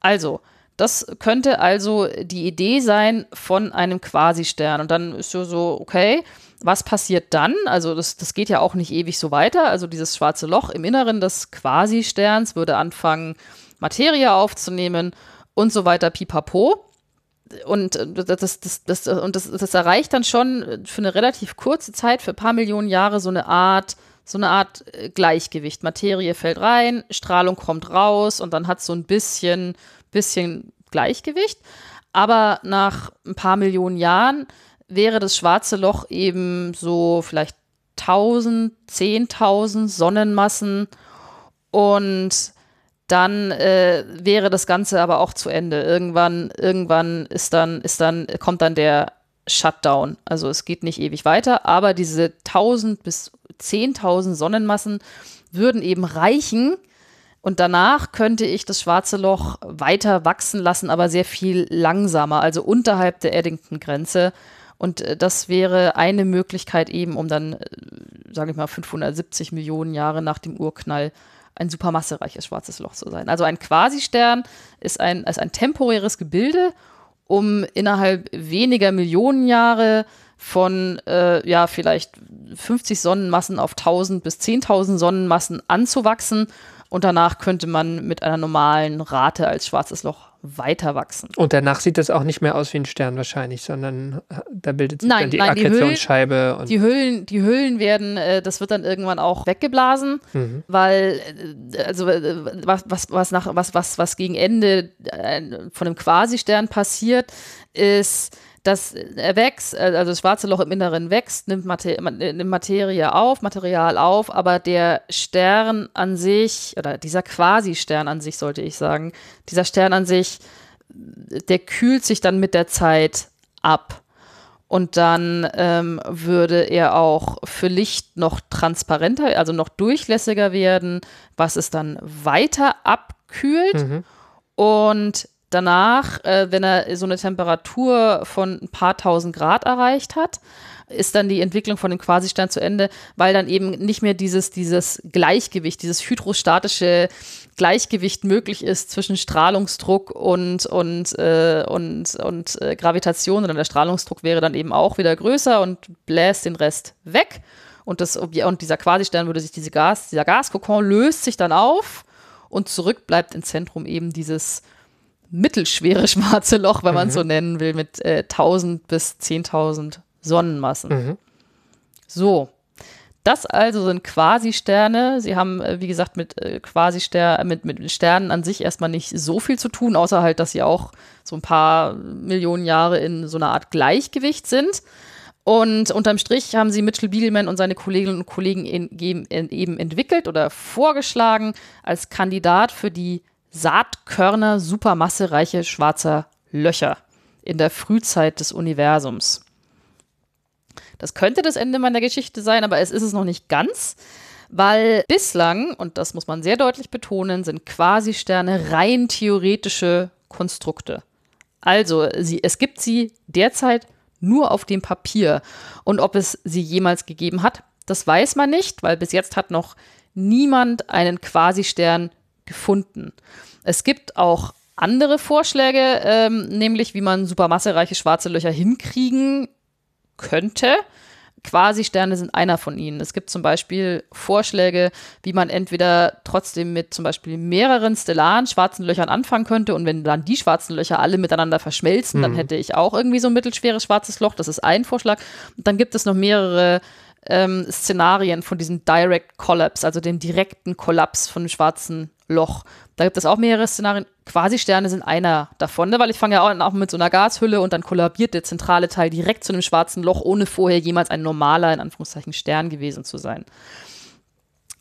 Also, das könnte also die Idee sein von einem Quasi-Stern. Und dann ist so, so, okay, was passiert dann? Also, das, das geht ja auch nicht ewig so weiter. Also, dieses schwarze Loch im Inneren des Quasi-Sterns würde anfangen, Materie aufzunehmen und so weiter, pipapo. Und äh, das, das, das, und das, das erreicht dann schon für eine relativ kurze Zeit, für ein paar Millionen Jahre, so eine Art, so eine Art äh, Gleichgewicht. Materie fällt rein, Strahlung kommt raus und dann hat so ein bisschen, bisschen Gleichgewicht. Aber nach ein paar Millionen Jahren wäre das schwarze Loch eben so vielleicht 1000, 10.000 Sonnenmassen und dann äh, wäre das Ganze aber auch zu Ende. Irgendwann, irgendwann ist dann, ist dann, kommt dann der Shutdown. Also es geht nicht ewig weiter, aber diese 1000 bis 10.000 Sonnenmassen würden eben reichen. Und danach könnte ich das schwarze Loch weiter wachsen lassen, aber sehr viel langsamer, also unterhalb der Eddington-Grenze. Und äh, das wäre eine Möglichkeit eben, um dann, äh, sage ich mal, 570 Millionen Jahre nach dem Urknall ein supermassereiches schwarzes Loch zu sein. Also ein Quasistern ist ein, ist ein temporäres Gebilde, um innerhalb weniger Millionen Jahre von äh, ja vielleicht 50 Sonnenmassen auf 1000 bis 10.000 Sonnenmassen anzuwachsen und danach könnte man mit einer normalen Rate als schwarzes Loch weiter wachsen. Und danach sieht das auch nicht mehr aus wie ein Stern wahrscheinlich, sondern äh, da bildet sich Nein, dann die nein, die Akkretionsscheibe. und Die Hüllen, die Hüllen werden, äh, das wird dann irgendwann auch weggeblasen, Mhm. weil äh, also was, was, was nach was, was, was gegen Ende von einem Quasistern passiert, ist, dass er wächst, äh, also das schwarze Loch im Inneren wächst, nimmt, Mater nimmt Materie auf, Material auf, aber der Stern an sich, oder dieser Quasi-Stern an sich, sollte ich sagen, dieser Stern an sich, der kühlt sich dann mit der Zeit ab. Und dann ähm, würde er auch für Licht noch transparenter, also noch durchlässiger werden, was es dann weiter abkühlt. Mhm. Und danach, äh, wenn er so eine Temperatur von ein paar tausend Grad erreicht hat, ist dann die Entwicklung von dem Quasistern zu Ende, weil dann eben nicht mehr dieses, dieses Gleichgewicht, dieses hydrostatische Gleichgewicht möglich ist zwischen Strahlungsdruck und, und, äh, und, und äh, Gravitation, sondern der Strahlungsdruck wäre dann eben auch wieder größer und bläst den Rest weg. Und, das, und dieser Quasistern würde sich diese Gas, dieser Gaskokon löst sich dann auf und zurück bleibt im Zentrum eben dieses mittelschwere schwarze Loch, wenn man es so nennen will, mit äh, 1000 bis 10.000 Sonnenmassen. Mhm. So. Das also sind Quasi-Sterne. Sie haben, äh, wie gesagt, mit äh, Quasi-Ster mit, mit Sternen an sich erstmal nicht so viel zu tun, außer halt, dass sie auch so ein paar Millionen Jahre in so einer Art Gleichgewicht sind. Und unterm Strich haben sie Mitchell Biegelman und seine Kolleginnen und Kollegen in, in, eben entwickelt oder vorgeschlagen als Kandidat für die Saatkörner supermassereiche schwarzer Löcher in der Frühzeit des Universums. Das könnte das Ende meiner Geschichte sein, aber es ist es noch nicht ganz, weil bislang, und das muss man sehr deutlich betonen, sind Quasi-Sterne rein theoretische Konstrukte. Also, sie, es gibt sie derzeit nur auf dem Papier. Und ob es sie jemals gegeben hat, das weiß man nicht, weil bis jetzt hat noch niemand einen Quasi-Stern gefunden. Es gibt auch andere Vorschläge, ähm, nämlich wie man supermassereiche schwarze Löcher hinkriegen könnte. Quasi-Sterne sind einer von ihnen. Es gibt zum Beispiel Vorschläge, wie man entweder trotzdem mit zum Beispiel mehreren stellaren schwarzen Löchern anfangen könnte und wenn dann die schwarzen Löcher alle miteinander verschmelzen, dann hätte ich auch irgendwie so ein mittelschweres schwarzes Loch. Das ist ein Vorschlag. Und dann gibt es noch mehrere ähm, Szenarien von diesem Direct Collapse, also dem direkten Kollaps von einem schwarzen Loch. Da gibt es auch mehrere Szenarien. Quasi-Sterne sind einer davon, ne? weil ich fange ja auch an auch mit so einer Gashülle und dann kollabiert der zentrale Teil direkt zu einem schwarzen Loch, ohne vorher jemals ein normaler, in Anführungszeichen, Stern gewesen zu sein.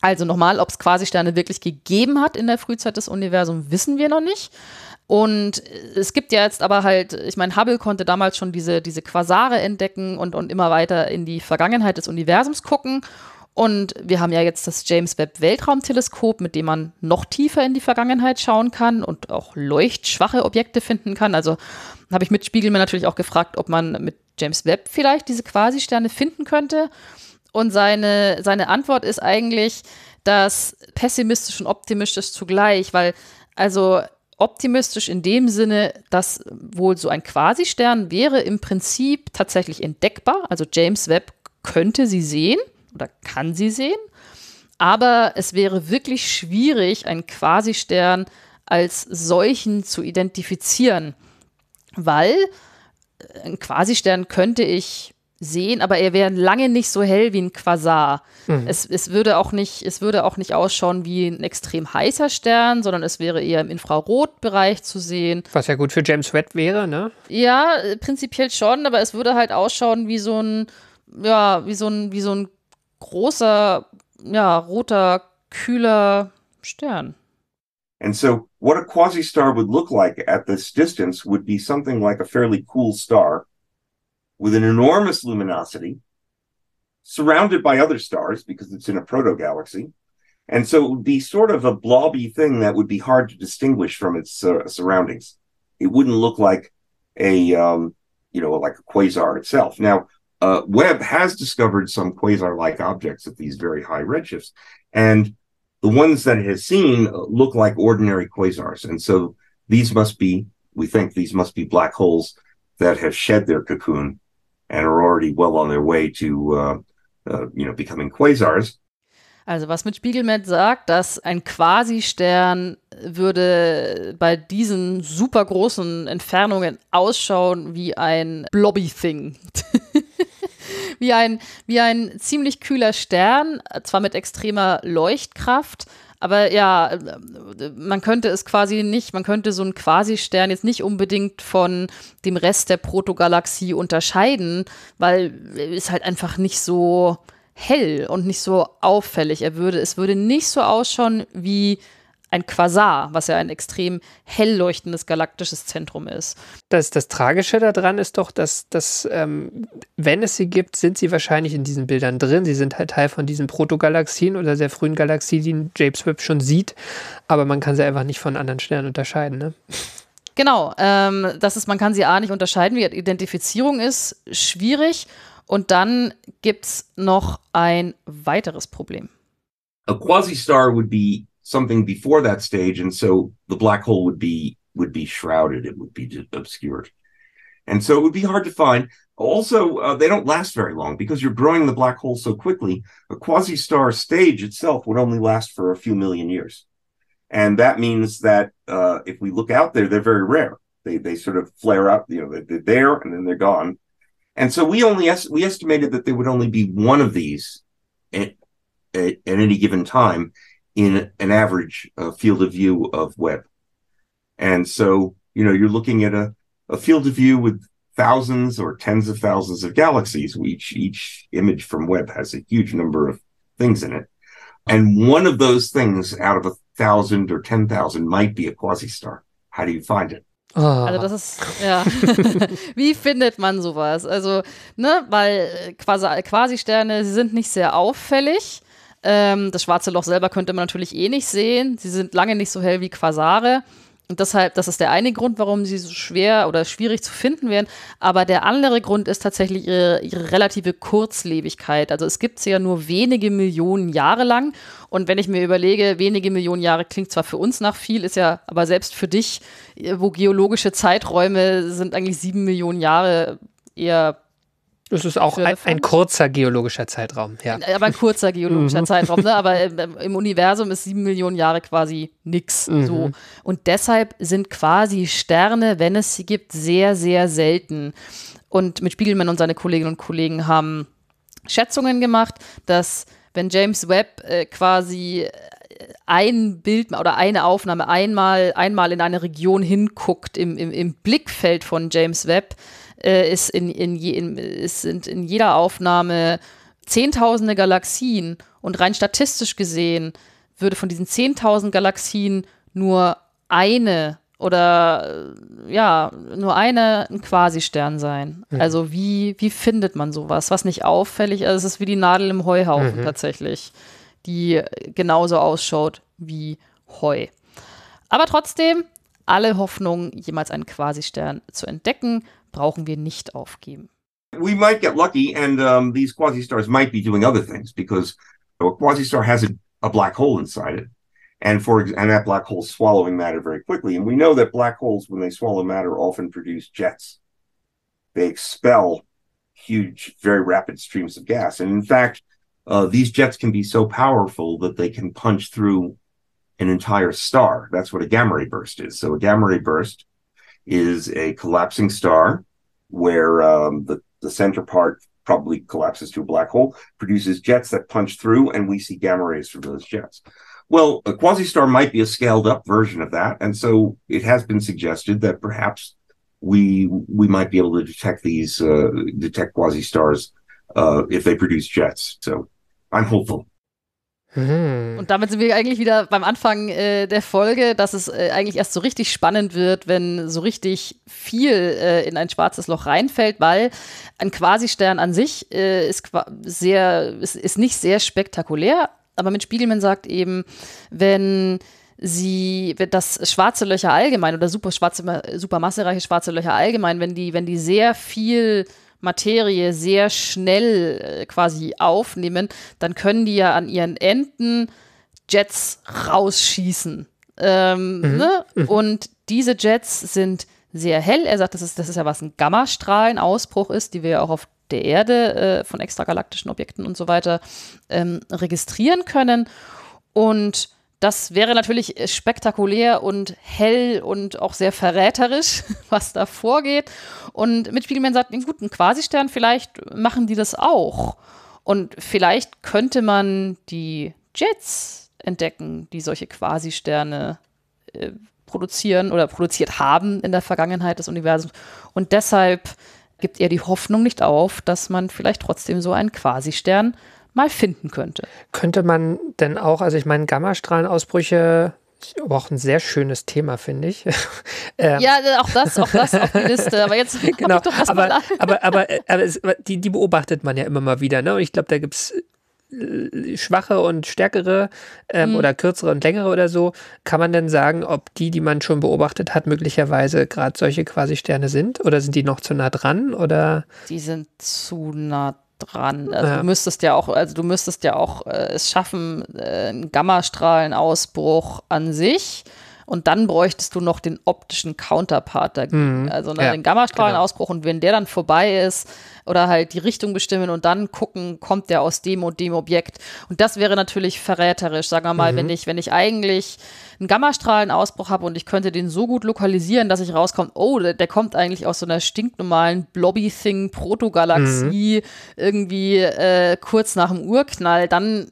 Also nochmal, ob es Quasi-Sterne wirklich gegeben hat in der Frühzeit des Universums, wissen wir noch nicht. Und es gibt ja jetzt aber halt, ich meine, Hubble konnte damals schon diese, diese Quasare entdecken und, und immer weiter in die Vergangenheit des Universums gucken. Und wir haben ja jetzt das James Webb Weltraumteleskop, mit dem man noch tiefer in die Vergangenheit schauen kann und auch leuchtschwache Objekte finden kann. Also habe ich mit Spiegelmann natürlich auch gefragt, ob man mit James Webb vielleicht diese Quasi-Sterne finden könnte. Und seine, seine Antwort ist eigentlich, dass pessimistisch und optimistisch zugleich, weil also optimistisch in dem Sinne, dass wohl so ein Quasi-Stern wäre im Prinzip tatsächlich entdeckbar. Also James Webb könnte sie sehen oder kann sie sehen, aber es wäre wirklich schwierig, einen Quasi-Stern als solchen zu identifizieren, weil ein Quasi-Stern könnte ich sehen, aber er wäre lange nicht so hell wie ein Quasar. Es, es, würde auch nicht, es würde auch nicht ausschauen wie ein extrem heißer Stern, sondern es wäre eher im Infrarotbereich zu sehen. Was ja gut für James Webb wäre, ne? Ja, äh, prinzipiell schon, aber es würde halt ausschauen wie so ein, ja, wie so ein, wie so ein großer, ja, roter, kühler Stern. And so, what a quasi star would look like at this distance would be something like a fairly cool star with an enormous luminosity, surrounded by other stars because it's in a proto galaxy. And so it would be sort of a blobby thing that would be hard to distinguish from its uh, surroundings. It wouldn't look like a, um, you know, like a quasar itself. Now, uh, Webb has discovered some quasar like objects at these very high redshifts. And the ones that it has seen look like ordinary quasars. And so these must be, we think these must be black holes that have shed their cocoon and are already well on their way to, uh, uh, you know, becoming quasars. Also was mit Spiegelmet sagt, dass ein Quasi-Stern würde bei diesen super großen Entfernungen ausschauen wie ein Blobby-Thing. wie, ein, wie ein ziemlich kühler Stern, zwar mit extremer Leuchtkraft, aber ja, man könnte es quasi nicht, man könnte so einen Quasi-Stern jetzt nicht unbedingt von dem Rest der Protogalaxie unterscheiden, weil es halt einfach nicht so hell und nicht so auffällig. Er würde, es würde nicht so ausschauen wie ein Quasar, was ja ein extrem hell leuchtendes galaktisches Zentrum ist. Das, das Tragische daran ist doch, dass, dass ähm, wenn es sie gibt, sind sie wahrscheinlich in diesen Bildern drin. Sie sind halt Teil von diesen Protogalaxien oder sehr frühen Galaxien, die James Webb schon sieht, aber man kann sie einfach nicht von anderen Sternen unterscheiden. Ne? Genau, ähm, das ist, man kann sie A nicht unterscheiden, wie Identifizierung ist schwierig. Und dann gibt es noch ein weiteres Problem. A quasi-star would be something before that stage, and so the black hole would be would be shrouded. It would be obscured, and so it would be hard to find. Also, uh, they don't last very long because you're growing the black hole so quickly. A quasi-star stage itself would only last for a few million years, and that means that uh, if we look out there, they're very rare. They they sort of flare up. You know, they're there and then they're gone. And so we only es- we estimated that there would only be one of these at, at, at any given time in an average uh, field of view of Webb. And so, you know, you're looking at a, a field of view with thousands or tens of thousands of galaxies. Each, each image from Webb has a huge number of things in it. And one of those things out of a thousand or 10,000 might be a quasi-star. How do you find it? Oh. Also das ist, ja, wie findet man sowas? Also, ne, weil quasi, quasi Sterne, sie sind nicht sehr auffällig. Ähm, das schwarze Loch selber könnte man natürlich eh nicht sehen. Sie sind lange nicht so hell wie Quasare. Und deshalb, das ist der eine Grund, warum sie so schwer oder schwierig zu finden werden. Aber der andere Grund ist tatsächlich ihre, ihre relative Kurzlebigkeit. Also es gibt sie ja nur wenige Millionen Jahre lang. Und wenn ich mir überlege, wenige Millionen Jahre klingt zwar für uns nach viel, ist ja aber selbst für dich, wo geologische Zeiträume sind eigentlich sieben Millionen Jahre eher das ist auch ein, ein, kurzer geologischer Zeitraum, ja. Aber ein kurzer geologischer mhm. Zeitraum, ne? aber im, im, Universum ist sieben Millionen Jahre quasi nix. Mhm. So. Und deshalb sind quasi Sterne, wenn es sie gibt, sehr, sehr selten. Und mit Spiegelmann und seine Kolleginnen und Kollegen haben Schätzungen gemacht, dass wenn James Webb äh, quasi äh, ein Bild oder eine Aufnahme einmal, einmal in eine Region hinguckt, im, im, im Blickfeld von James Webb, äh, ist in, in, je, in, es sind in jeder Aufnahme zehntausende Galaxien und rein statistisch gesehen würde von diesen zehntausend Galaxien nur eine oder äh, ja, nur eine ein Quasi-Stern sein. Mhm. Also wie, wie findet man sowas? Was nicht auffällig ist, also es ist wie die Nadel im Heuhaufen mhm. tatsächlich, die genauso ausschaut wie Heu. Aber trotzdem, alle Hoffnung, jemals einen Quasi-Stern zu entdecken, brauchen wir nicht aufgeben. We might get lucky and um, these quasi-stars might be doing other things because a quasi-star has a, a black hole inside it. And for and that black hole swallowing matter very quickly. And we know that black holes, when they swallow matter, often produce jets. They expel huge, very rapid streams of gas. And in fact, uh, these jets can be so powerful that they can punch through an entire star. That's what a gamma ray burst is. So a gamma ray burst is a collapsing star where um, the, the center part probably collapses to a black hole, produces jets that punch through, and we see gamma rays from those jets. Well, a quasi-star might be a scaled up version of that. And so it has been suggested that perhaps we we might be able to detect these uh, detect quasi-stars uh, if they produce jets. So I'm hopeful. Mhm. Und damit sind wir eigentlich wieder beim Anfang äh, der Folge, dass es äh, eigentlich erst so richtig spannend wird, wenn so richtig viel äh, in ein schwarzes Loch reinfällt, weil ein Quasistern an sich äh, ist, sehr, ist, ist nicht sehr spektakulär, aber mit Spiegelmann sagt eben, wenn sie, das schwarze Löcher allgemein oder super schwarze, supermassereiche schwarze Löcher allgemein, wenn die, wenn die sehr viel Materie sehr schnell äh, quasi aufnehmen, dann können die ja an ihren Enden Jets rausschießen. Ähm, mhm. Ne? Mhm. Und diese Jets sind sehr hell. Er sagt, das ist, das ist ja was ein Gammastrahlenausbruch ist, die wir ja auch auf der Erde äh, von extragalaktischen Objekten und so weiter ähm, registrieren können. Und Das wäre natürlich spektakulär und hell und auch sehr verräterisch, was da vorgeht. Und mit Spiegelman sagt, gut, ein Quasistern, vielleicht machen die das auch. Und vielleicht könnte man die Jets entdecken, die solche Quasisterne äh, produzieren oder produziert haben in der Vergangenheit des Universums. Und deshalb gibt er die Hoffnung nicht auf, dass man vielleicht trotzdem so einen Quasistern mal finden könnte. Könnte man denn auch, also ich meine, Gammastrahlenausbrüche ist aber auch ein sehr schönes Thema, finde ich. ähm, ja, auch das, auch das auf die Liste. Aber jetzt genau, ich doch aber, mal aber, aber, aber, es, die, die beobachtet man ja immer mal wieder. Ne? Und ich glaube, da gibt es äh, schwache und stärkere ähm, mhm. oder kürzere und längere oder so, kann man denn sagen, ob die, die man schon beobachtet hat, möglicherweise gerade solche quasi Sterne sind? Oder sind die noch zu nah dran? Oder? Die sind zu nah dran. Also ja. du müsstest ja auch, also du müsstest ja auch äh, es schaffen, äh, einen Gammastrahlenausbruch an sich. Und dann bräuchtest du noch den optischen Counterpart dagegen. Mhm. Also ne, ja, den Gammastrahlenausbruch. Genau. Und wenn der dann vorbei ist, oder halt die Richtung bestimmen und dann gucken, kommt der aus dem und dem Objekt. Und das wäre natürlich verräterisch, sagen wir mal, mhm. wenn ich, wenn ich eigentlich einen Gammastrahlenausbruch habe und ich könnte den so gut lokalisieren, dass ich rauskomme, oh, der, der kommt eigentlich aus so einer stinknormalen Blobby-Thing Protogalaxie mhm. irgendwie äh, kurz nach dem Urknall, dann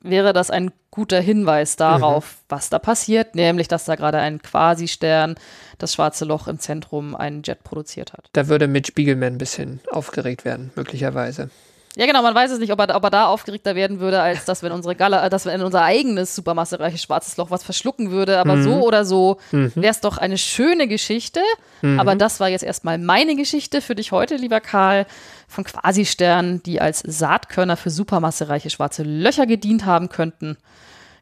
wäre das ein guter Hinweis darauf, mhm. was da passiert, nämlich dass da gerade ein Quasi-Stern das schwarze Loch im Zentrum einen Jet produziert hat. Da würde Mitch Spiegelman ein bisschen aufgeregt werden, möglicherweise. Ja, genau, man weiß es nicht, ob er, ob er da aufgeregter werden würde, als dass wenn unsere Gala, äh, dass wenn unser eigenes supermassereiches schwarzes Loch was verschlucken würde. Aber mhm. so oder so mhm. wäre es doch eine schöne Geschichte. Mhm. Aber das war jetzt erstmal meine Geschichte für dich heute, lieber Karl, von Quasisternen, die als Saatkörner für supermassereiche schwarze Löcher gedient haben könnten.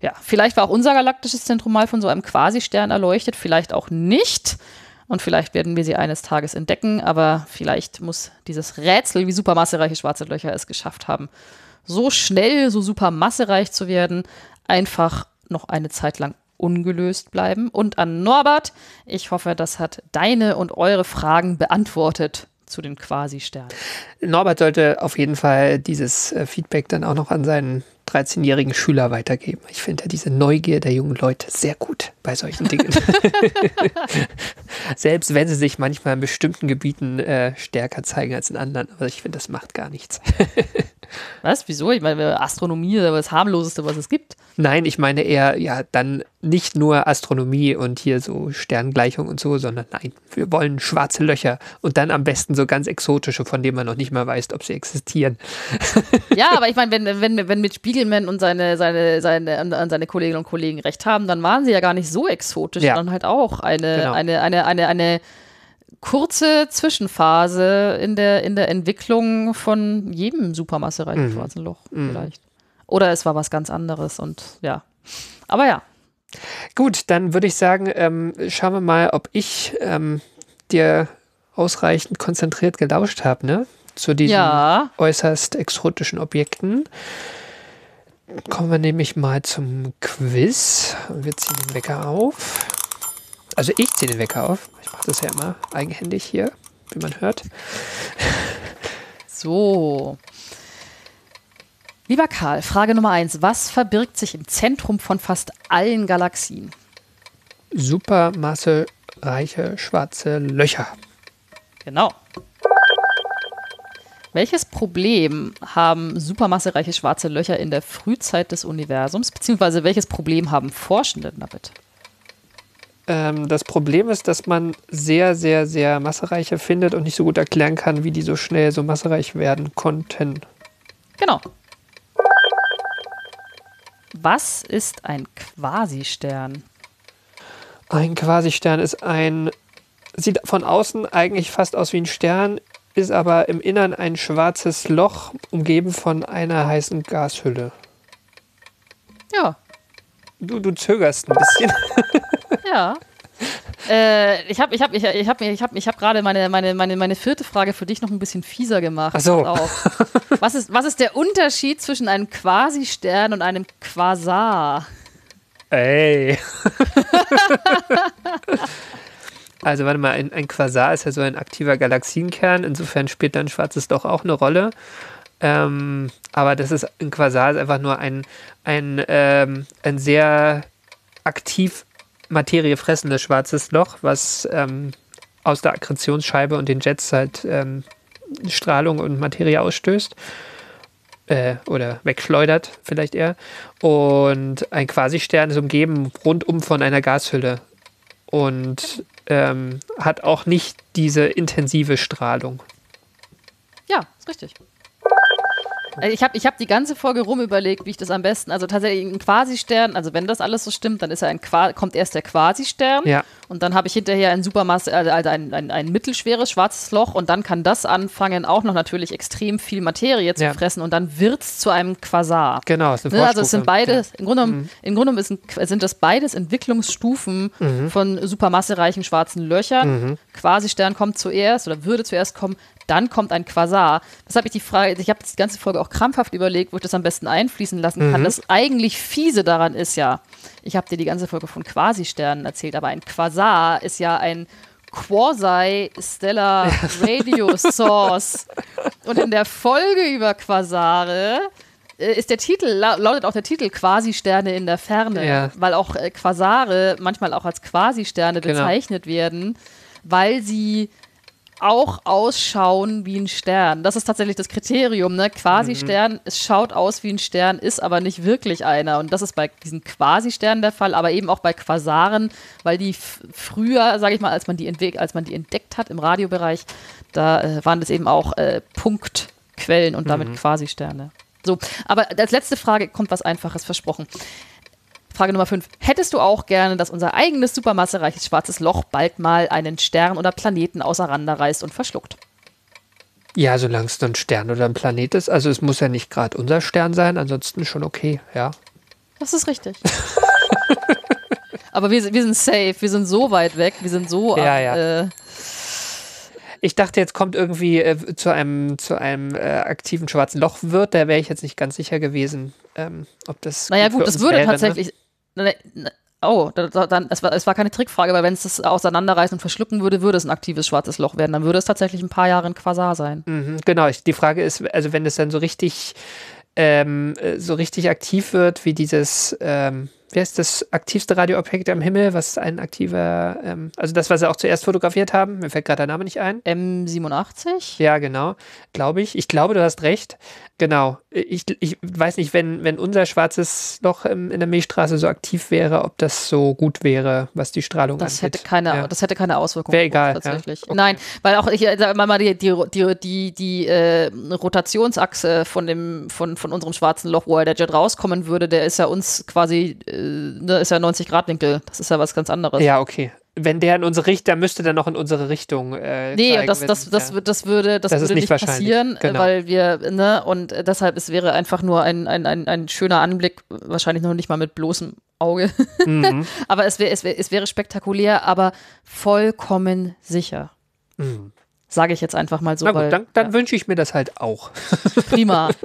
Ja, vielleicht war auch unser galaktisches Zentrum mal von so einem Quasistern erleuchtet, vielleicht auch nicht. Und vielleicht werden wir sie eines Tages entdecken, aber vielleicht muss dieses Rätsel, wie supermassereiche schwarze Löcher es geschafft haben, so schnell, so supermassereich zu werden, einfach noch eine Zeit lang ungelöst bleiben. Und an Norbert, ich hoffe, das hat deine und eure Fragen beantwortet zu den Quasi-Sternen. Norbert sollte auf jeden Fall dieses äh, Feedback dann auch noch an seinen 13-jährigen Schüler weitergeben. Ich finde ja diese Neugier der jungen Leute sehr gut bei solchen Dingen. Selbst wenn sie sich manchmal in bestimmten Gebieten äh, stärker zeigen als in anderen. Aber ich finde, das macht gar nichts. was? Wieso? Ich meine, Astronomie ist das harmloseste, was es gibt. Nein, ich meine eher, ja, dann nicht nur Astronomie und hier so Sterngleichung und so, sondern nein, wir wollen schwarze Löcher und dann am besten so ganz exotische, von denen man noch nicht mal weiß, ob sie existieren. Ja, aber ich meine, wenn, wenn, wenn mit Spiegelman und seine, seine, seine, seine Kolleginnen und Kollegen recht haben, dann waren sie ja gar nicht so exotisch, ja. sondern halt auch eine, genau. eine, eine, eine, eine kurze Zwischenphase in der, in der Entwicklung von jedem supermassereichen mhm. schwarzen Loch mhm. vielleicht. Oder es war was ganz anderes und ja. Aber ja. Gut, dann würde ich sagen, ähm, schauen wir mal, ob ich ähm, dir ausreichend konzentriert gelauscht habe, ne? Zu diesen ja. äußerst exotischen Objekten. Kommen wir nämlich mal zum Quiz. Wir ziehen den Wecker auf. Also ich ziehe den Wecker auf. Ich mache das ja immer eigenhändig hier, wie man hört. So. Lieber Karl, Frage Nummer eins. Was verbirgt sich im Zentrum von fast allen Galaxien? Supermassereiche schwarze Löcher. Genau. Welches Problem haben supermassereiche schwarze Löcher in der Frühzeit des Universums, beziehungsweise welches Problem haben Forschende damit? Ähm, das Problem ist, dass man sehr, sehr, sehr massereiche findet und nicht so gut erklären kann, wie die so schnell so massereich werden konnten. Genau. Was ist ein Quasistern? Ein Quasistern ist ein, sieht von außen eigentlich fast aus wie ein Stern, ist aber im Innern ein schwarzes Loch, umgeben von einer heißen Gashülle. Ja. Du, du zögerst ein bisschen. Ja. Äh, ich habe ich hab, ich, ich hab, ich hab, ich hab gerade meine, meine, meine, meine vierte Frage für dich noch ein bisschen fieser gemacht. Ach so. Was ist, was ist der Unterschied zwischen einem Quasi-Stern und einem Quasar? Ey. also warte mal, ein, ein, Quasar ist ja so ein aktiver Galaxienkern. Insofern spielt dann schwarzes Loch auch eine Rolle. Ähm, aber das ist ein Quasar ist einfach nur ein, ein, ähm, ein sehr aktiv Materie fressendes schwarzes Loch, was ähm, aus der Akkretionsscheibe und den Jets halt ähm, Strahlung und Materie ausstößt. Äh, oder wegschleudert, vielleicht eher. Und ein Quasistern ist umgeben rundum von einer Gashülle. Und ähm, hat auch nicht diese intensive Strahlung. Ja, ist richtig. Äh, Ich habe ich hab die ganze Folge rum überlegt, wie ich das am besten, also tatsächlich ein Quasi-Stern, also wenn das alles so stimmt, dann ist er ein Qua kommt erst der Quasi-Stern Ja. Und dann habe ich hinterher ein Supermasse, also also ein, ein, ein mittelschweres schwarzes Loch und dann kann das anfangen, auch noch natürlich extrem viel Materie zu Ja. fressen und dann wird es zu einem Quasar. Genau, ist eine Ne, also es sind Vorstufe. beides, im Grunde genommen, im Grunde genommen sind das beides Entwicklungsstufen von supermassereichen schwarzen Löchern. Quasi-Stern kommt zuerst oder würde zuerst kommen, dann kommt ein Quasar. Das habe ich die Frage, ich habe die ganze Folge auch krampfhaft überlegt, wo ich das am besten einfließen lassen kann. Das eigentlich fiese daran ist ja, ich habe dir die ganze Folge von Quasi-Sternen erzählt, aber ein Quasar ist ja ein Quasi-Stellar Radio Source. Und in der Folge über Quasare äh, ist der Titel, la lautet auch der Titel Quasi-Sterne in der Ferne, Ja. weil auch äh, Quasare manchmal auch als Quasi-Sterne Genau. bezeichnet werden, weil sie auch ausschauen wie ein Stern. Das ist tatsächlich das Kriterium, ne? Quasi-Stern, es schaut aus wie ein Stern, ist aber nicht wirklich einer. Und das ist bei diesen Quasi-Sternen der Fall, aber eben auch bei Quasaren, weil die früher, sage ich mal, als man die, als man die entdeckt hat im Radiobereich, da äh, waren das eben auch äh, Punktquellen und damit Quasi-Sterne. So, aber als letzte Frage kommt was Einfaches versprochen. Frage Nummer 5. Hättest du auch gerne, dass unser eigenes supermassereiches schwarzes Loch bald mal einen Stern oder Planeten auseinanderreißt und verschluckt? Ja, solange es ein Stern oder ein Planet ist. Also es muss ja nicht gerade unser Stern sein, ansonsten schon okay, ja. Das ist richtig. Aber wir, wir sind safe, wir sind so weit weg, wir sind so Ja, ja. Äh, Ich dachte, jetzt kommt irgendwie äh, zu einem, zu einem äh, aktiven schwarzen Loch wird, da wäre ich jetzt nicht ganz sicher gewesen, ähm, ob das. naja für gut, das würde wäre, ne? tatsächlich. Ne, oh, da, da, dann, es, war, es war keine Trickfrage, weil wenn es das auseinanderreißen und verschlucken würde, würde es ein aktives schwarzes Loch werden. Dann würde es tatsächlich ein paar Jahre ein Quasar sein. Mhm, genau, die Frage ist, also wenn es dann so richtig, ähm, äh, so richtig aktiv wird, wie dieses, ähm, wie heißt das aktivste Radioobjekt am Himmel, was ein aktiver, ähm, also das, was sie auch zuerst fotografiert haben, mir fällt gerade der Name nicht ein. M87? Ja, genau, glaube ich. Ich glaube, du hast recht. Genau. Ich, ich weiß nicht, wenn, wenn unser schwarzes Loch im, in der Milchstraße so aktiv wäre, ob das so gut wäre, was die Strahlung Das angeht. hätte keine, Ja. das hätte keine Auswirkungen. Wär auf uns egal, ja. Tatsächlich. Okay. Nein, weil auch ich, äh, sag mal, die, die, die, die, die äh, Rotationsachse von dem, von, von unserem schwarzen Loch, wo der Jet rauskommen würde, der ist ja uns quasi, äh, ne, ist ja 90 Grad Winkel. Das ist ja was ganz anderes. Ja, okay. Wenn der in unsere Richtung, dann müsste der noch in unsere Richtung. Äh, Nee, zeigen, das, das, das, ja. das würde, das Das würde nicht passieren, äh, Genau. weil wir, ne, und äh, deshalb, es wäre einfach nur ein, ein, ein, ein schöner Anblick, wahrscheinlich noch nicht mal mit bloßem Auge. Mhm. aber es, wär, es, wär, es wäre spektakulär, aber vollkommen sicher. Mhm. Sage ich jetzt einfach mal so. Na weil, gut, dann, dann ja, wünsche ich mir das halt auch. prima.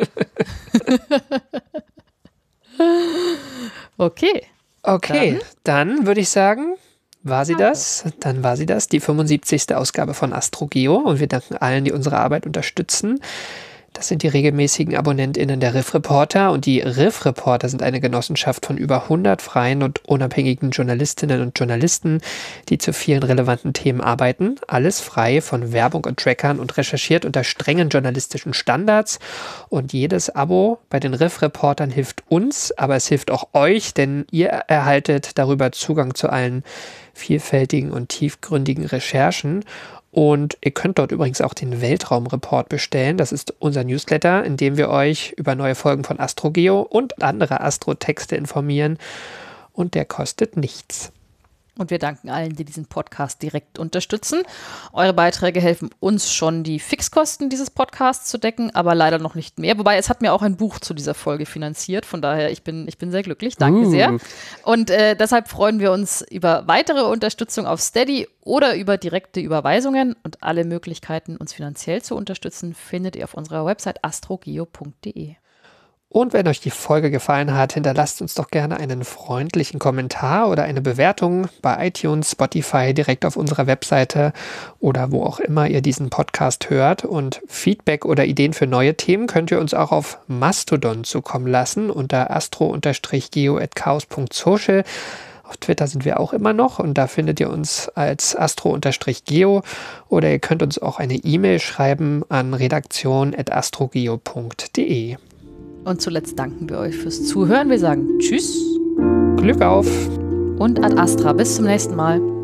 okay. Okay, dann, würde ich sagen, war sie das. Dann war sie das, die 75. Ausgabe von AstroGeo. Und wir danken allen, die unsere Arbeit unterstützen. Das sind die regelmäßigen AbonnentInnen der Riff Reporter. Und die Riff Reporter sind eine Genossenschaft von über 100 freien und unabhängigen Journalistinnen und Journalisten, die zu vielen relevanten Themen arbeiten. Alles frei von Werbung und Trackern und recherchiert unter strengen journalistischen Standards. Und jedes Abo bei den Riff Reportern hilft uns, aber es hilft auch euch, denn ihr erhaltet darüber Zugang zu allen vielfältigen und tiefgründigen Recherchen. Und ihr könnt dort übrigens auch den Weltraumreport bestellen. Das ist unser Newsletter, in dem wir euch über neue Folgen von AstroGeo und andere Astro-Texte informieren. Und der kostet nichts. Und wir danken allen, die diesen Podcast direkt unterstützen. Eure Beiträge helfen uns schon, die Fixkosten dieses Podcasts zu decken, aber leider noch nicht mehr. Wobei es hat mir auch ein Buch zu dieser Folge finanziert. Von daher, ich bin, ich bin sehr glücklich. Danke Uh. sehr. Und äh, deshalb freuen wir uns über weitere Unterstützung auf Steady oder über direkte Überweisungen. Und alle Möglichkeiten, uns finanziell zu unterstützen, findet ihr auf unserer Website astrogeo.de. Und wenn euch die Folge gefallen hat, hinterlasst uns doch gerne einen freundlichen Kommentar oder eine Bewertung bei iTunes, Spotify, direkt auf unserer Webseite oder wo auch immer ihr diesen Podcast hört. Und Feedback oder Ideen für neue Themen könnt ihr uns auch auf Mastodon zukommen lassen unter astro-geo.chaos.social. Auf Twitter sind wir auch immer noch und da findet ihr uns als astro-geo oder ihr könnt uns auch eine E-Mail schreiben an redaktion.astrogeo.de. Und zuletzt danken wir euch fürs Zuhören. Wir sagen Tschüss. Glück auf. Und ad astra. Bis zum nächsten Mal.